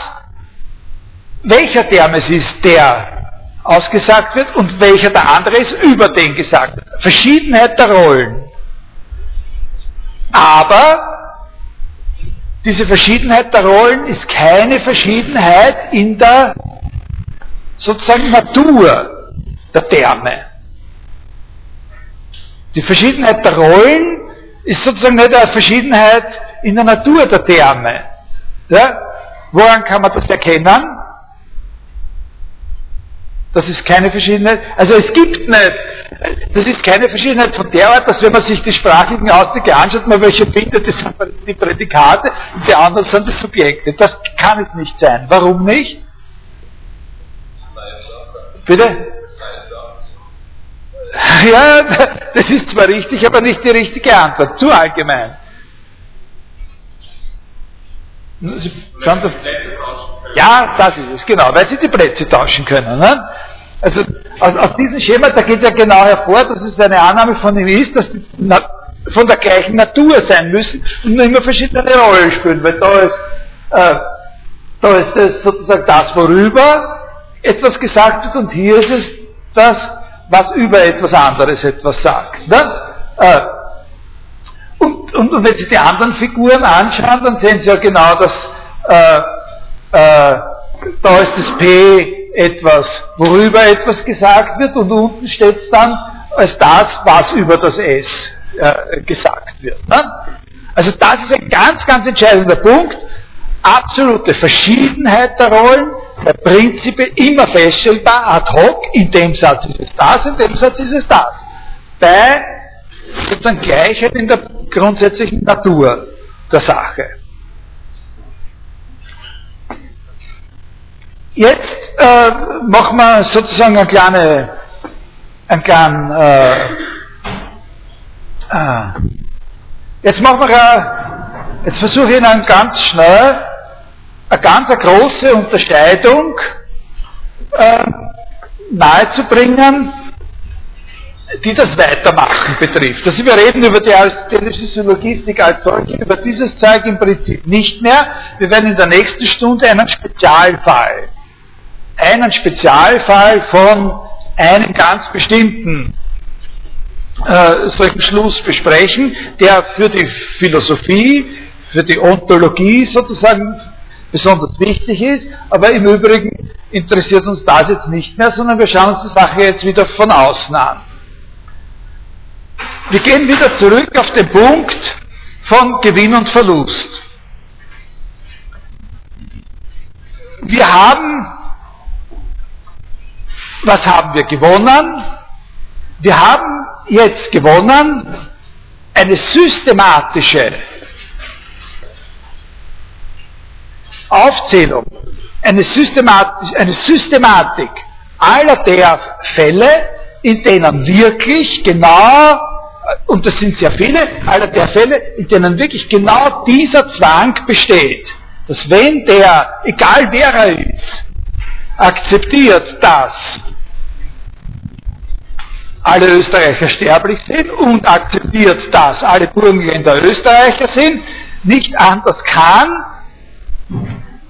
welcher Term es ist, der ausgesagt wird und welcher der andere ist, über den gesagt wird. Verschiedenheit der Rollen. Aber diese Verschiedenheit der Rollen ist keine Verschiedenheit in der sozusagen Natur der Terme. Die Verschiedenheit der Rollen ist sozusagen nicht eine Verschiedenheit in der Natur der Terme. Ja? Woran kann man das erkennen? Das ist keine Verschiedenheit. Also es gibt nicht, das ist keine Verschiedenheit von der Art, dass wenn man sich die sprachlichen Ausdrücke anschaut, man welche findet, das sind die Prädikate und die anderen sind die Subjekte. Das kann es nicht sein. Warum nicht? Bitte? [LAUGHS] Ja, das ist zwar richtig, aber nicht die richtige Antwort. Zu allgemein. Schauen das, ja, das ist es, genau, weil sie die Plätze tauschen können. Ne? Also aus, aus diesem Schema, da geht ja genau hervor, dass es eine Annahme von ihm ist, dass die Na von der gleichen Natur sein müssen und nur immer verschiedene Rollen spielen, weil da ist, äh, da ist es sozusagen das, worüber etwas gesagt wird und hier ist es das, was über etwas anderes etwas sagt. Ne? Äh, und, und, und wenn Sie die anderen Figuren anschauen, dann sehen Sie ja genau, dass äh, äh, da ist das P etwas, worüber etwas gesagt wird und unten steht es dann als das, was über das S äh, gesagt wird. Ne? Also das ist ein ganz, ganz entscheidender Punkt. Absolute Verschiedenheit der Rollen, der Prinzip immer feststellbar, ad hoc, in dem Satz ist es das, in dem Satz ist es das. Bei sozusagen Gleichheit in der grundsätzlichen Natur der Sache. Jetzt äh, machen wir sozusagen eine kleine, einen kleinen, äh, äh, jetzt machen wir, jetzt versuche ich Ihnen ganz schnell eine ganz eine große Unterscheidung äh, nahezubringen die das Weitermachen betrifft. Also wir reden über die aristotelische Syllogistik als solche, über dieses Zeug im Prinzip nicht mehr. Wir werden in der nächsten Stunde einen Spezialfall, einen Spezialfall von einem ganz bestimmten äh, solchen Schluss besprechen, der für die Philosophie, für die Ontologie sozusagen besonders wichtig ist, aber im Übrigen interessiert uns das jetzt nicht mehr, sondern wir schauen uns die Sache jetzt wieder von außen an. Wir gehen wieder zurück auf den Punkt von Gewinn und Verlust. Wir haben, was haben wir gewonnen? Wir haben jetzt gewonnen eine systematische Aufzählung, eine, Systematik, eine Systematik aller der Fälle, in denen wirklich genau und das sind sehr viele, aller der Fälle, in denen wirklich genau dieser Zwang besteht, dass wenn der, egal wer er ist, akzeptiert, dass alle Österreicher sterblich sind und akzeptiert, dass alle Burgenländer Österreicher sind, nicht anders kann,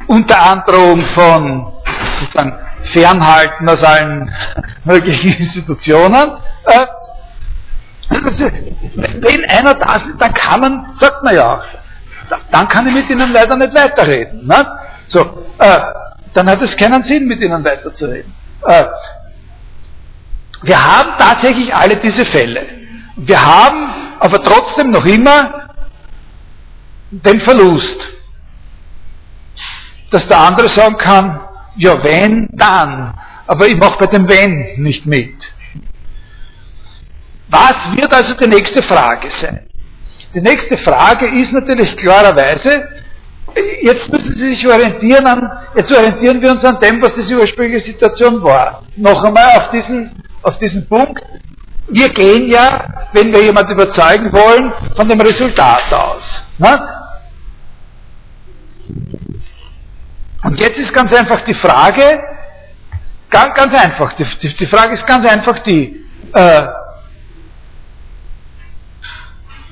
unter Androhung von sozusagen Fernhalten aus allen [LAUGHS] möglichen Institutionen, äh, wenn einer da ist, dann kann man, sagt man ja auch, dann kann ich mit ihnen leider nicht weiterreden. Ne? So, äh, dann hat es keinen Sinn, mit ihnen weiterzureden. Äh, wir haben tatsächlich alle diese Fälle. Wir haben aber trotzdem noch immer den Verlust, dass der andere sagen kann, ja wenn, dann, aber ich mache bei dem Wenn nicht mit. Was wird also die nächste Frage sein? Die nächste Frage ist natürlich klarerweise, jetzt müssen Sie sich orientieren an, jetzt orientieren wir uns an dem, was diese ursprüngliche Situation war. Noch einmal auf diesen, auf diesen Punkt. Wir gehen ja, wenn wir jemand überzeugen wollen, von dem Resultat aus. Ne? Und jetzt ist ganz einfach die Frage, ganz, ganz einfach, die, die, die Frage ist ganz einfach die, äh,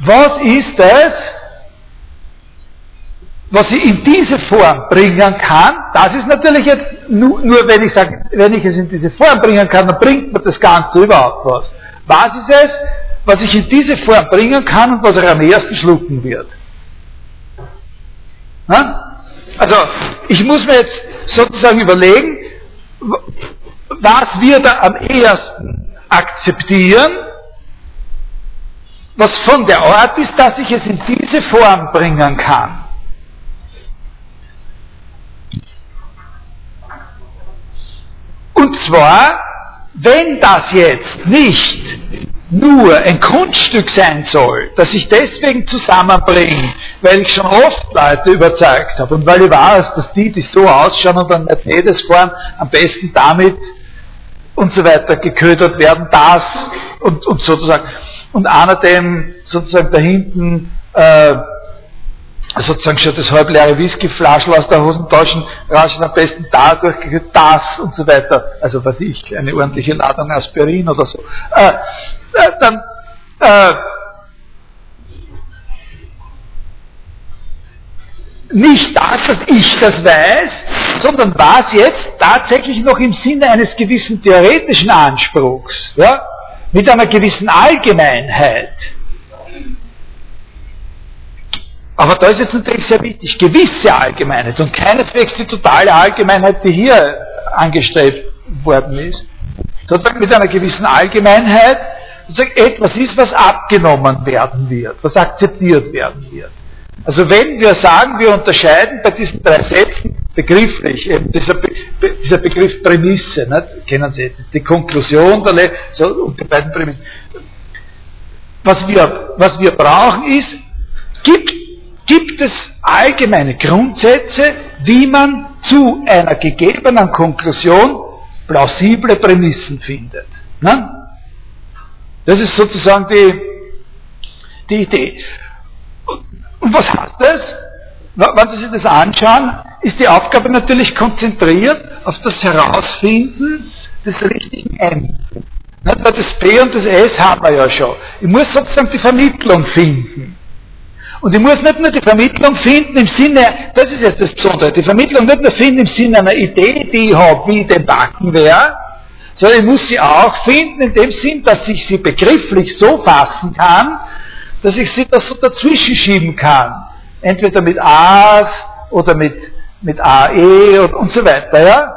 was ist es, was ich in diese Form bringen kann, das ist natürlich jetzt nur, nur wenn ich sage, wenn ich es in diese Form bringen kann, dann bringt mir das Ganze überhaupt was. Was ist es, was ich in diese Form bringen kann und was er am ersten schlucken wird? Na? Also, ich muss mir jetzt sozusagen überlegen, was wir da am ersten akzeptieren was von der Art ist, dass ich es in diese Form bringen kann. Und zwar, wenn das jetzt nicht nur ein Kunststück sein soll, das ich deswegen zusammenbringe, weil ich schon oft Leute überzeugt habe und weil ich weiß, dass die, die so ausschauen und einen Mercedes fahren, am besten damit und so weiter geködert werden, das und, und sozusagen und einer dem sozusagen da hinten äh, sozusagen schon das halbleere Whiskyflaschel aus der Hosentasche raschen, am besten dadurch das und so weiter. Also was ich, eine ordentliche Ladung Aspirin oder so. Äh, äh, dann äh, nicht das, dass ich das weiß, sondern was jetzt tatsächlich noch im Sinne eines gewissen theoretischen Anspruchs. Ja? mit einer gewissen Allgemeinheit. Aber da ist jetzt natürlich sehr wichtig, gewisse Allgemeinheit und keineswegs die totale Allgemeinheit, die hier angestrebt worden ist, sozusagen mit einer gewissen Allgemeinheit, sozusagen etwas ist, was abgenommen werden wird, was akzeptiert werden wird. Also wenn wir sagen, wir unterscheiden bei diesen drei Sätzen begrifflich, eben dieser, Be dieser Begriff Prämisse, nicht? kennen Sie, die Konklusion der Le so, und die beiden Prämissen. Was wir, was wir brauchen ist, gibt, gibt es allgemeine Grundsätze, wie man zu einer gegebenen Konklusion plausible Prämissen findet. Ne? Das ist sozusagen die, die Idee. Und was heißt das? Wenn Sie sich das anschauen, ist die Aufgabe natürlich konzentriert auf das Herausfinden des richtigen M. Weil das P und das S haben wir ja schon. Ich muss sozusagen die Vermittlung finden. Und ich muss nicht nur die Vermittlung finden im Sinne, das ist jetzt das Besondere, die Vermittlung nicht nur finden im Sinne einer Idee, die ich habe, wie ich den Backen wäre, sondern ich muss sie auch finden in dem Sinn, dass ich sie begrifflich so fassen kann, dass ich sie da so dazwischen schieben kann. Entweder mit A's oder mit, mit AE und, und so weiter, ja?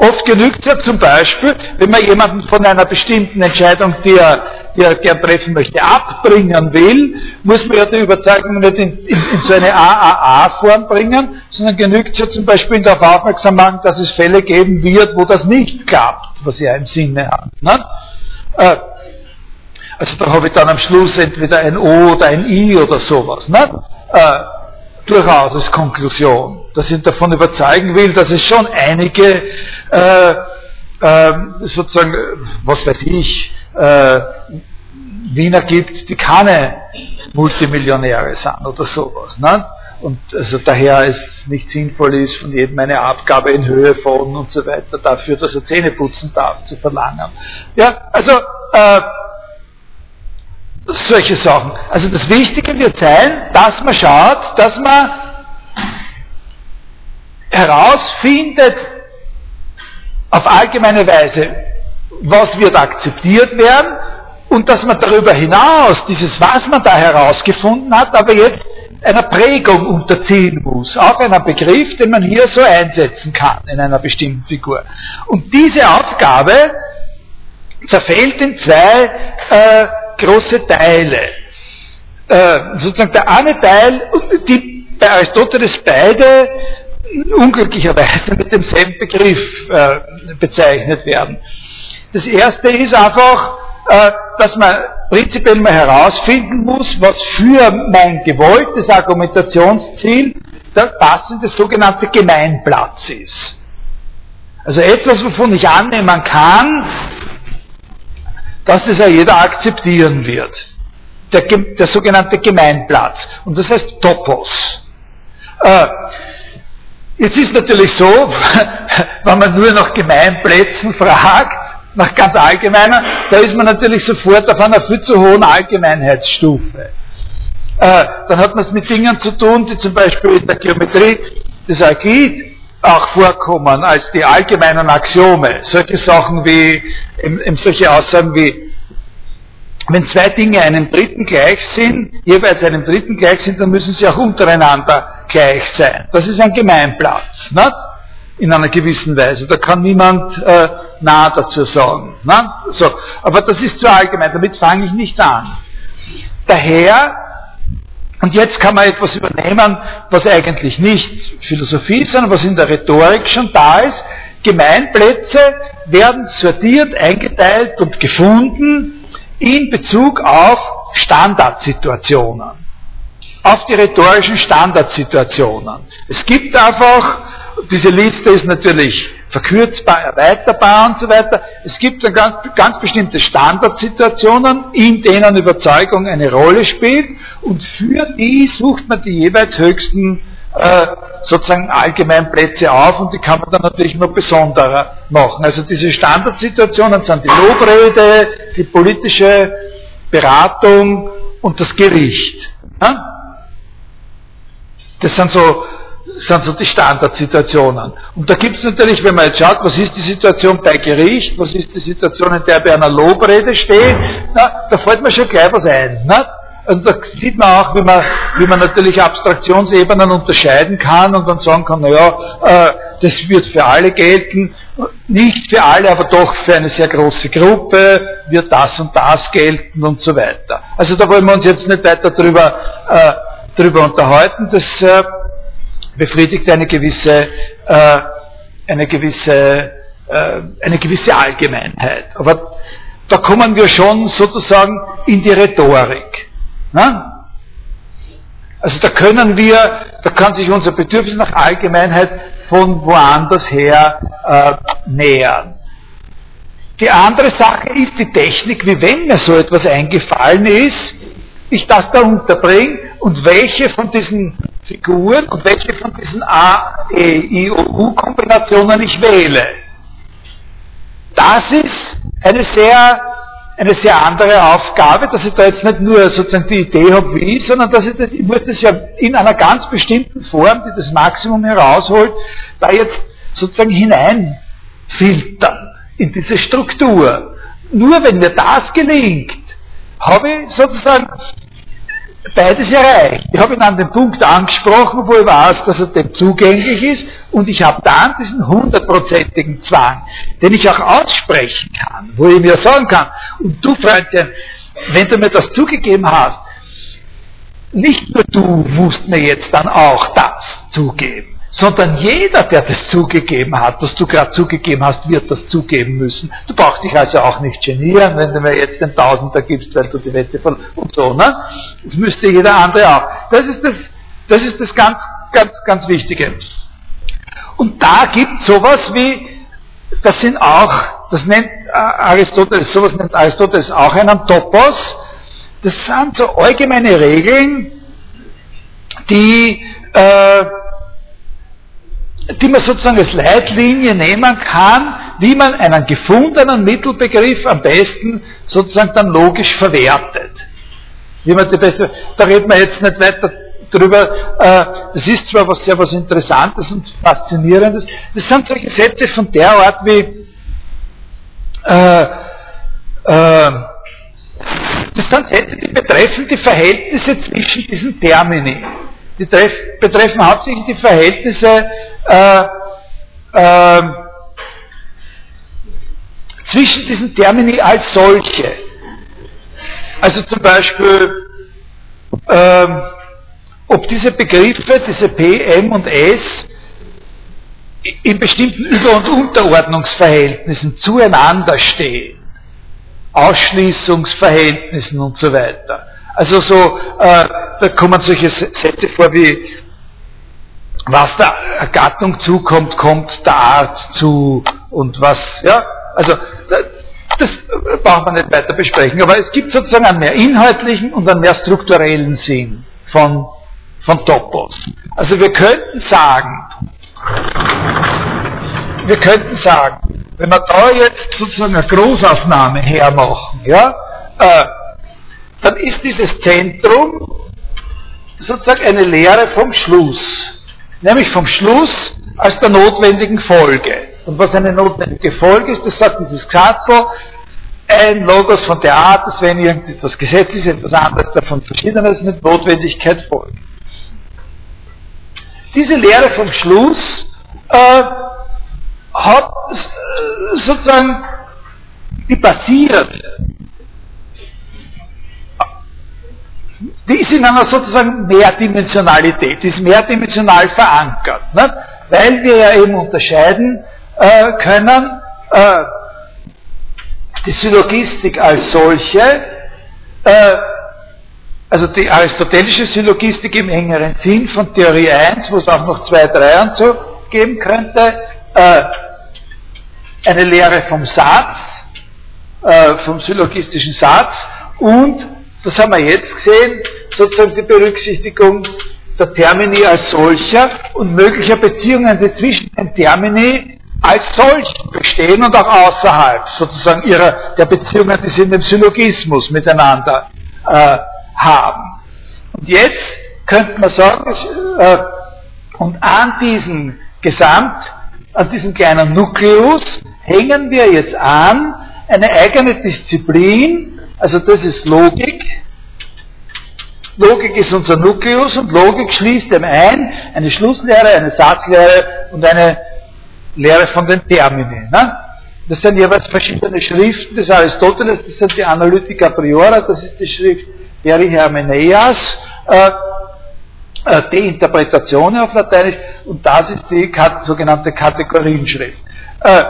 Oft genügt es ja zum Beispiel, wenn man jemanden von einer bestimmten Entscheidung, die er, die er gern treffen möchte, abbringen will, muss man ja die Überzeugung nicht in, in, in so eine AAA-Form bringen, sondern genügt es ja zum Beispiel darauf aufmerksam machen, dass es Fälle geben wird, wo das nicht klappt, was er im Sinne hat. Ne? Äh, also da habe ich dann am Schluss entweder ein O oder ein I oder sowas. Ne? Äh, durchaus als Konklusion, dass ich davon überzeugen will, dass es schon einige äh, äh, sozusagen, was weiß ich, äh, Wiener gibt, die keine Multimillionäre sind oder sowas. Ne? Und also daher es nicht sinnvoll ist, von jedem eine Abgabe in Höhe von und so weiter dafür, dass er Zähne putzen darf, zu verlangen. Ja, also äh, solche Sachen. Also das Wichtige wird sein, dass man schaut, dass man herausfindet, auf allgemeine Weise, was wird akzeptiert werden und dass man darüber hinaus dieses, was man da herausgefunden hat, aber jetzt einer Prägung unterziehen muss, auch einer Begriff, den man hier so einsetzen kann in einer bestimmten Figur. Und diese Aufgabe zerfällt in zwei äh, große Teile. Äh, sozusagen der eine Teil, die bei Aristoteles beide unglücklicherweise mit demselben Begriff äh, bezeichnet werden. Das erste ist einfach äh, dass man prinzipiell mal herausfinden muss, was für mein gewolltes Argumentationsziel der passende sogenannte Gemeinplatz ist. Also etwas, wovon ich annehmen kann, dass das ja jeder akzeptieren wird. Der, der sogenannte Gemeinplatz. Und das heißt Topos. Äh, jetzt ist natürlich so, [LAUGHS] wenn man nur nach Gemeinplätzen fragt, nach ganz allgemeiner, da ist man natürlich sofort auf einer viel zu hohen Allgemeinheitsstufe. Äh, dann hat man es mit Dingen zu tun, die zum Beispiel in der Geometrie des Euklid auch vorkommen als die allgemeinen Axiome. Solche Sachen wie, eben, solche Aussagen wie, wenn zwei Dinge einem Dritten gleich sind, jeweils einem Dritten gleich sind, dann müssen sie auch untereinander gleich sein. Das ist ein Gemeinplatz, nicht? in einer gewissen Weise. Da kann niemand äh, nah dazu sagen. Nicht? So, aber das ist zu allgemein, damit fange ich nicht an. Daher und jetzt kann man etwas übernehmen, was eigentlich nicht Philosophie sondern was in der Rhetorik schon da ist. Gemeinplätze werden sortiert, eingeteilt und gefunden in Bezug auf Standardsituationen. Auf die rhetorischen Standardsituationen. Es gibt einfach, diese Liste ist natürlich verkürzbar, erweiterbar und so weiter. Es gibt dann ganz, ganz bestimmte Standardsituationen, in denen Überzeugung eine Rolle spielt und für die sucht man die jeweils höchsten äh, sozusagen allgemeinen Plätze auf und die kann man dann natürlich noch besonderer machen. Also diese Standardsituationen sind die Lobrede, die politische Beratung und das Gericht. Das sind so sind so die Standardsituationen. Und da gibt es natürlich, wenn man jetzt schaut, was ist die Situation bei Gericht, was ist die Situation, in der bei einer Lobrede steht, da fällt mir schon gleich was ein. Na? Und da sieht man auch, wie man, wie man natürlich Abstraktionsebenen unterscheiden kann und dann sagen kann, naja, äh, das wird für alle gelten, nicht für alle, aber doch für eine sehr große Gruppe wird das und das gelten und so weiter. Also da wollen wir uns jetzt nicht weiter drüber, äh, drüber unterhalten. Das äh, befriedigt eine gewisse, äh, eine gewisse, äh, eine gewisse Allgemeinheit. Aber da kommen wir schon sozusagen in die Rhetorik. Ne? Also da können wir, da kann sich unser Bedürfnis nach Allgemeinheit von woanders her äh, nähern. Die andere Sache ist die Technik, wie wenn mir so etwas eingefallen ist, ich das da unterbringe und welche von diesen Figuren und welche von diesen A, E, I und U-Kombinationen ich wähle. Das ist eine sehr, eine sehr andere Aufgabe, dass ich da jetzt nicht nur sozusagen die Idee habe, wie, sondern dass ich, das, ich muss das ja in einer ganz bestimmten Form, die das Maximum herausholt, da jetzt sozusagen hineinfiltern in diese Struktur. Nur wenn mir das gelingt, habe ich sozusagen beides erreicht. Ich habe ihn an den Punkt angesprochen, wo ich weiß, dass er dem zugänglich ist und ich habe dann diesen hundertprozentigen Zwang, den ich auch aussprechen kann, wo ich mir sagen kann, und du Freundchen, wenn du mir das zugegeben hast, nicht nur du musst mir jetzt dann auch das zugeben sondern jeder, der das zugegeben hat, was du gerade zugegeben hast, wird das zugeben müssen. Du brauchst dich also auch nicht genieren, wenn du mir jetzt den Tausender gibst, weil du die Wette voll und so, ne? Das müsste jeder andere auch. Das ist das, das ist das ganz, ganz, ganz Wichtige. Und da gibt sowas wie, das sind auch, das nennt Aristoteles, sowas nennt Aristoteles auch einen Topos. Das sind so allgemeine Regeln, die äh, die man sozusagen als Leitlinie nehmen kann, wie man einen gefundenen Mittelbegriff am besten sozusagen dann logisch verwertet. Wie man die beste, da reden wir jetzt nicht weiter drüber, äh, das ist zwar was sehr was Interessantes und Faszinierendes, das sind solche Sätze von der Art wie, äh, äh, das sind Sätze, die betreffen die Verhältnisse zwischen diesen Termini die betreffen hauptsächlich die Verhältnisse äh, äh, zwischen diesen Termini als solche. Also zum Beispiel, äh, ob diese Begriffe, diese P, M und S, in bestimmten Über- und Unterordnungsverhältnissen zueinander stehen. Ausschließungsverhältnissen und so weiter. Also so, äh, da kommen solche Sätze vor wie, was der Gattung zukommt, kommt der Art zu und was, ja, also das braucht man nicht weiter besprechen, aber es gibt sozusagen einen mehr inhaltlichen und einen mehr strukturellen Sinn von, von Topos. Also wir könnten sagen, wir könnten sagen, wenn wir da jetzt sozusagen eine Großaufnahme hermachen, ja, äh, dann ist dieses Zentrum sozusagen eine Lehre vom Schluss, nämlich vom Schluss als der notwendigen Folge. Und was eine notwendige Folge ist, das sagt dieses Katzel, ein Logos von der Art, dass wenn irgendetwas gesetzlich ist, etwas anderes davon verschiedenes mit Notwendigkeit folgt. Diese Lehre vom Schluss äh, hat äh, sozusagen, die basiert, die ist in einer sozusagen Mehrdimensionalität, ist mehrdimensional verankert, nicht? weil wir ja eben unterscheiden äh, können, äh, die Syllogistik als solche, äh, also die aristotelische Syllogistik im engeren Sinn von Theorie 1, wo es auch noch 2, 3 und so geben könnte, äh, eine Lehre vom Satz, äh, vom syllogistischen Satz und, das haben wir jetzt gesehen, sozusagen die Berücksichtigung der Termini als solcher und möglicher Beziehungen, die zwischen den Termini als solch bestehen und auch außerhalb sozusagen ihrer, der Beziehungen, die sie in dem Syllogismus miteinander äh, haben. Und jetzt könnte man sagen, äh, und an diesen Gesamt, an diesem kleinen Nukleus hängen wir jetzt an eine eigene Disziplin, also das ist Logik. Logik ist unser Nukleus und Logik schließt dem ein eine Schlusslehre, eine Satzlehre und eine Lehre von den Termini. Ne? Das sind jeweils verschiedene Schriften des Aristoteles, das sind die Analytica Priora, das ist die Schrift Peri Hermeneias, äh, äh, die Interpretation auf Lateinisch und das ist die sogenannte Kategorienschrift. Äh,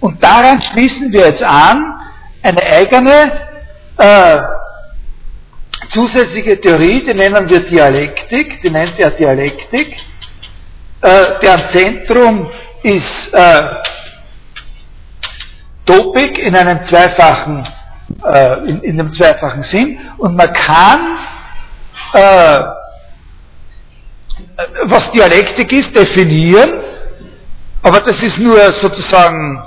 und daran schließen wir jetzt an eine eigene äh, zusätzliche Theorie, die nennen wir Dialektik, die nennt er Dialektik, äh, deren Zentrum ist äh, Topik in einem zweifachen, äh, in, in einem zweifachen Sinn. Und man kann, äh, was Dialektik ist, definieren, aber das ist nur sozusagen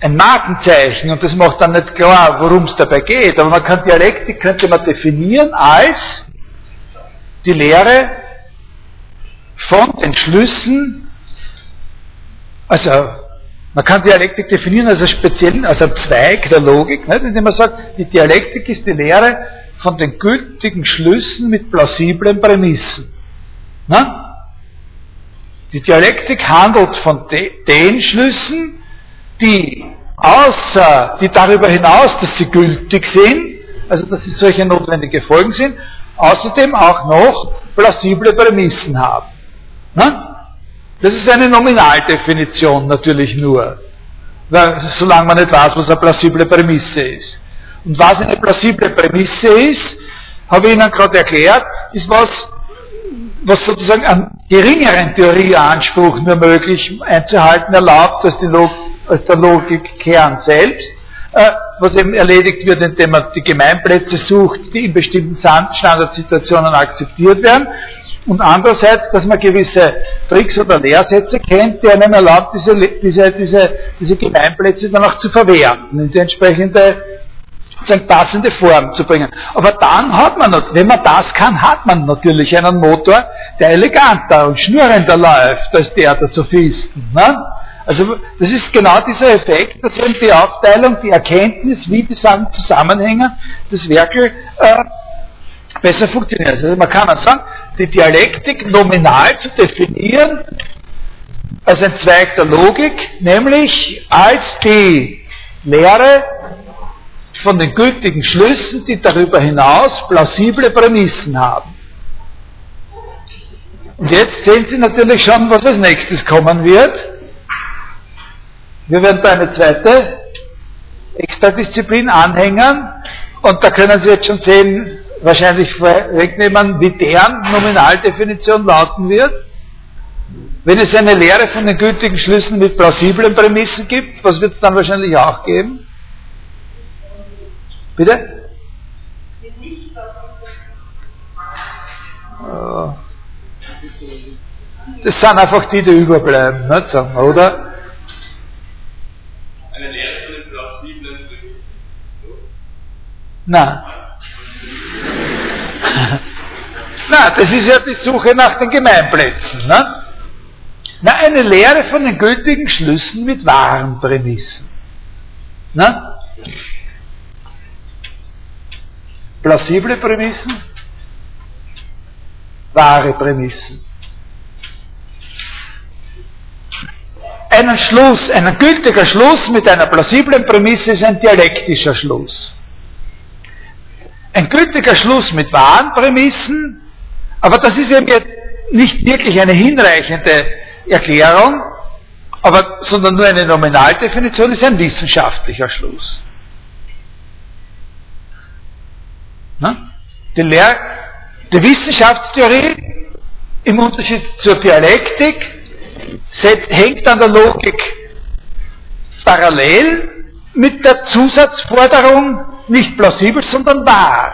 ein Markenzeichen und das macht dann nicht klar, worum es dabei geht. Aber man kann Dialektik könnte man definieren als die Lehre von den Schlüssen also, man kann Dialektik definieren als einen speziellen, als einen Zweig der Logik, nicht? indem man sagt, die Dialektik ist die Lehre von den gültigen Schlüssen mit plausiblen Prämissen. Na? Die Dialektik handelt von de, den Schlüssen, die außer, die darüber hinaus, dass sie gültig sind, also dass sie solche notwendige Folgen sind, außerdem auch noch plausible Prämissen haben. Na? Das ist eine Nominaldefinition natürlich nur, weil, solange man nicht weiß, was eine plausible Prämisse ist. Und was eine plausible Prämisse ist, habe ich Ihnen gerade erklärt, ist was, was sozusagen einen geringeren Theorieanspruch nur möglich einzuhalten erlaubt als, Log als der Logikkern selbst, äh, was eben erledigt wird, indem man die Gemeinplätze sucht, die in bestimmten Standardsituationen akzeptiert werden und andererseits, dass man gewisse Tricks oder Lehrsätze kennt, die einem erlaubt, diese, diese, diese, diese Gemeinplätze dann auch zu verwerten, in die entsprechende sozusagen passende Form zu bringen. Aber dann hat man, wenn man das kann, hat man natürlich einen Motor, der eleganter und schnürender läuft als der der Sophisten. Ne? Also das ist genau dieser Effekt, dass eben die Aufteilung, die Erkenntnis, wie die Sachen zusammenhängen, das Werkel äh, besser funktioniert. Also man kann sagen, die Dialektik nominal zu definieren als ein Zweig der Logik, nämlich als die Lehre von den gültigen Schlüssen, die darüber hinaus plausible Prämissen haben. Und jetzt sehen Sie natürlich schon, was als nächstes kommen wird. Wir werden da eine zweite Extradisziplin anhängen und da können Sie jetzt schon sehen, wahrscheinlich wegnehmen, wie deren Nominaldefinition lauten wird. Wenn es eine Lehre von den gültigen Schlüssen mit plausiblen Prämissen gibt, was wird es dann wahrscheinlich auch geben? Bitte? Äh, das sind einfach die, die überbleiben, nicht, sagen wir, oder? Eine Lehre von den plausiblen Nein. Na, das ist ja die Suche nach den Gemeinplätzen. Ne? Na, eine Lehre von den gültigen Schlüssen mit wahren Prämissen. Ne? Plausible Prämissen, wahre Prämissen. Einen Schluss, ein gültiger Schluss mit einer plausiblen Prämisse ist ein dialektischer Schluss. Ein gültiger Schluss mit wahren Prämissen, aber das ist eben jetzt nicht wirklich eine hinreichende Erklärung, aber, sondern nur eine Nominaldefinition, ist ein wissenschaftlicher Schluss. Na? Die, Lehr die Wissenschaftstheorie im Unterschied zur Dialektik hängt an der Logik parallel mit der Zusatzforderung nicht plausibel, sondern wahr.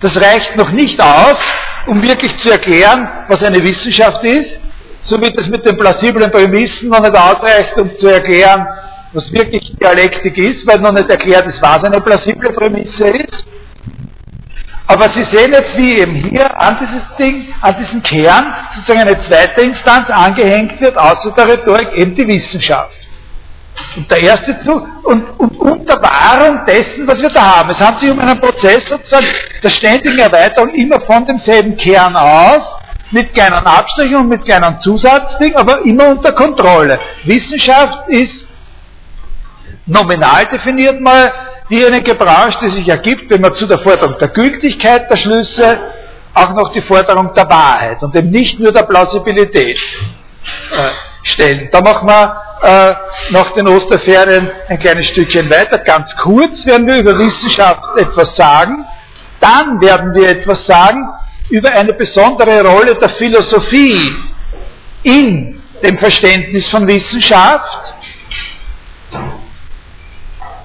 Das reicht noch nicht aus, um wirklich zu erklären, was eine Wissenschaft ist, so wie das mit den plausiblen Prämissen noch nicht ausreicht, um zu erklären, was wirklich Dialektik ist, weil noch nicht erklärt ist, was eine plausible Prämisse ist. Aber Sie sehen jetzt, wie eben hier an dieses Ding, an diesen Kern sozusagen eine zweite Instanz angehängt wird, außer der Rhetorik, eben die Wissenschaft. Und der erste Zug, und, und unter Wahrung dessen, was wir da haben. Es handelt sich um einen Prozess sozusagen der ständigen Erweiterung immer von demselben Kern aus, mit kleinen Abstrichen und mit kleinen Zusatzdingen, aber immer unter Kontrolle. Wissenschaft ist nominal definiert mal diejenige Branche, die sich ergibt, wenn man zu der Forderung der Gültigkeit der Schlüsse auch noch die Forderung der Wahrheit und eben nicht nur der Plausibilität äh, stellen. Da machen wir äh, nach den Osterferien ein kleines Stückchen weiter. Ganz kurz werden wir über Wissenschaft etwas sagen. Dann werden wir etwas sagen über eine besondere Rolle der Philosophie in dem Verständnis von Wissenschaft.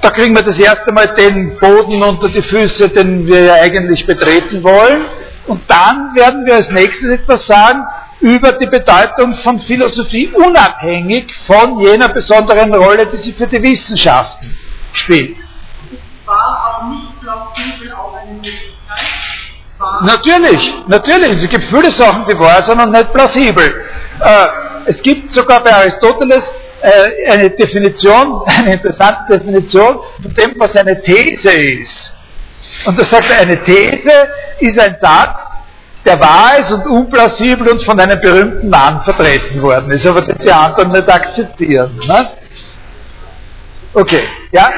Da kriegen wir das erste Mal den Boden unter die Füße, den wir ja eigentlich betreten wollen. Und dann werden wir als nächstes etwas sagen über die Bedeutung von Philosophie unabhängig von jener besonderen Rolle, die sie für die Wissenschaften spielt. War auch nicht plausibel auch eine Möglichkeit? Natürlich, natürlich. Es gibt viele Sachen, die wahr sind und nicht plausibel. Äh, es gibt sogar bei Aristoteles äh, eine Definition, [LAUGHS] eine interessante Definition von dem, was eine These ist. Und er sagt, eine These ist ein Satz, der wahr ist und unplausibel und von einem berühmten Mann vertreten worden ist, aber den die anderen nicht akzeptieren. Ne? Okay, ja?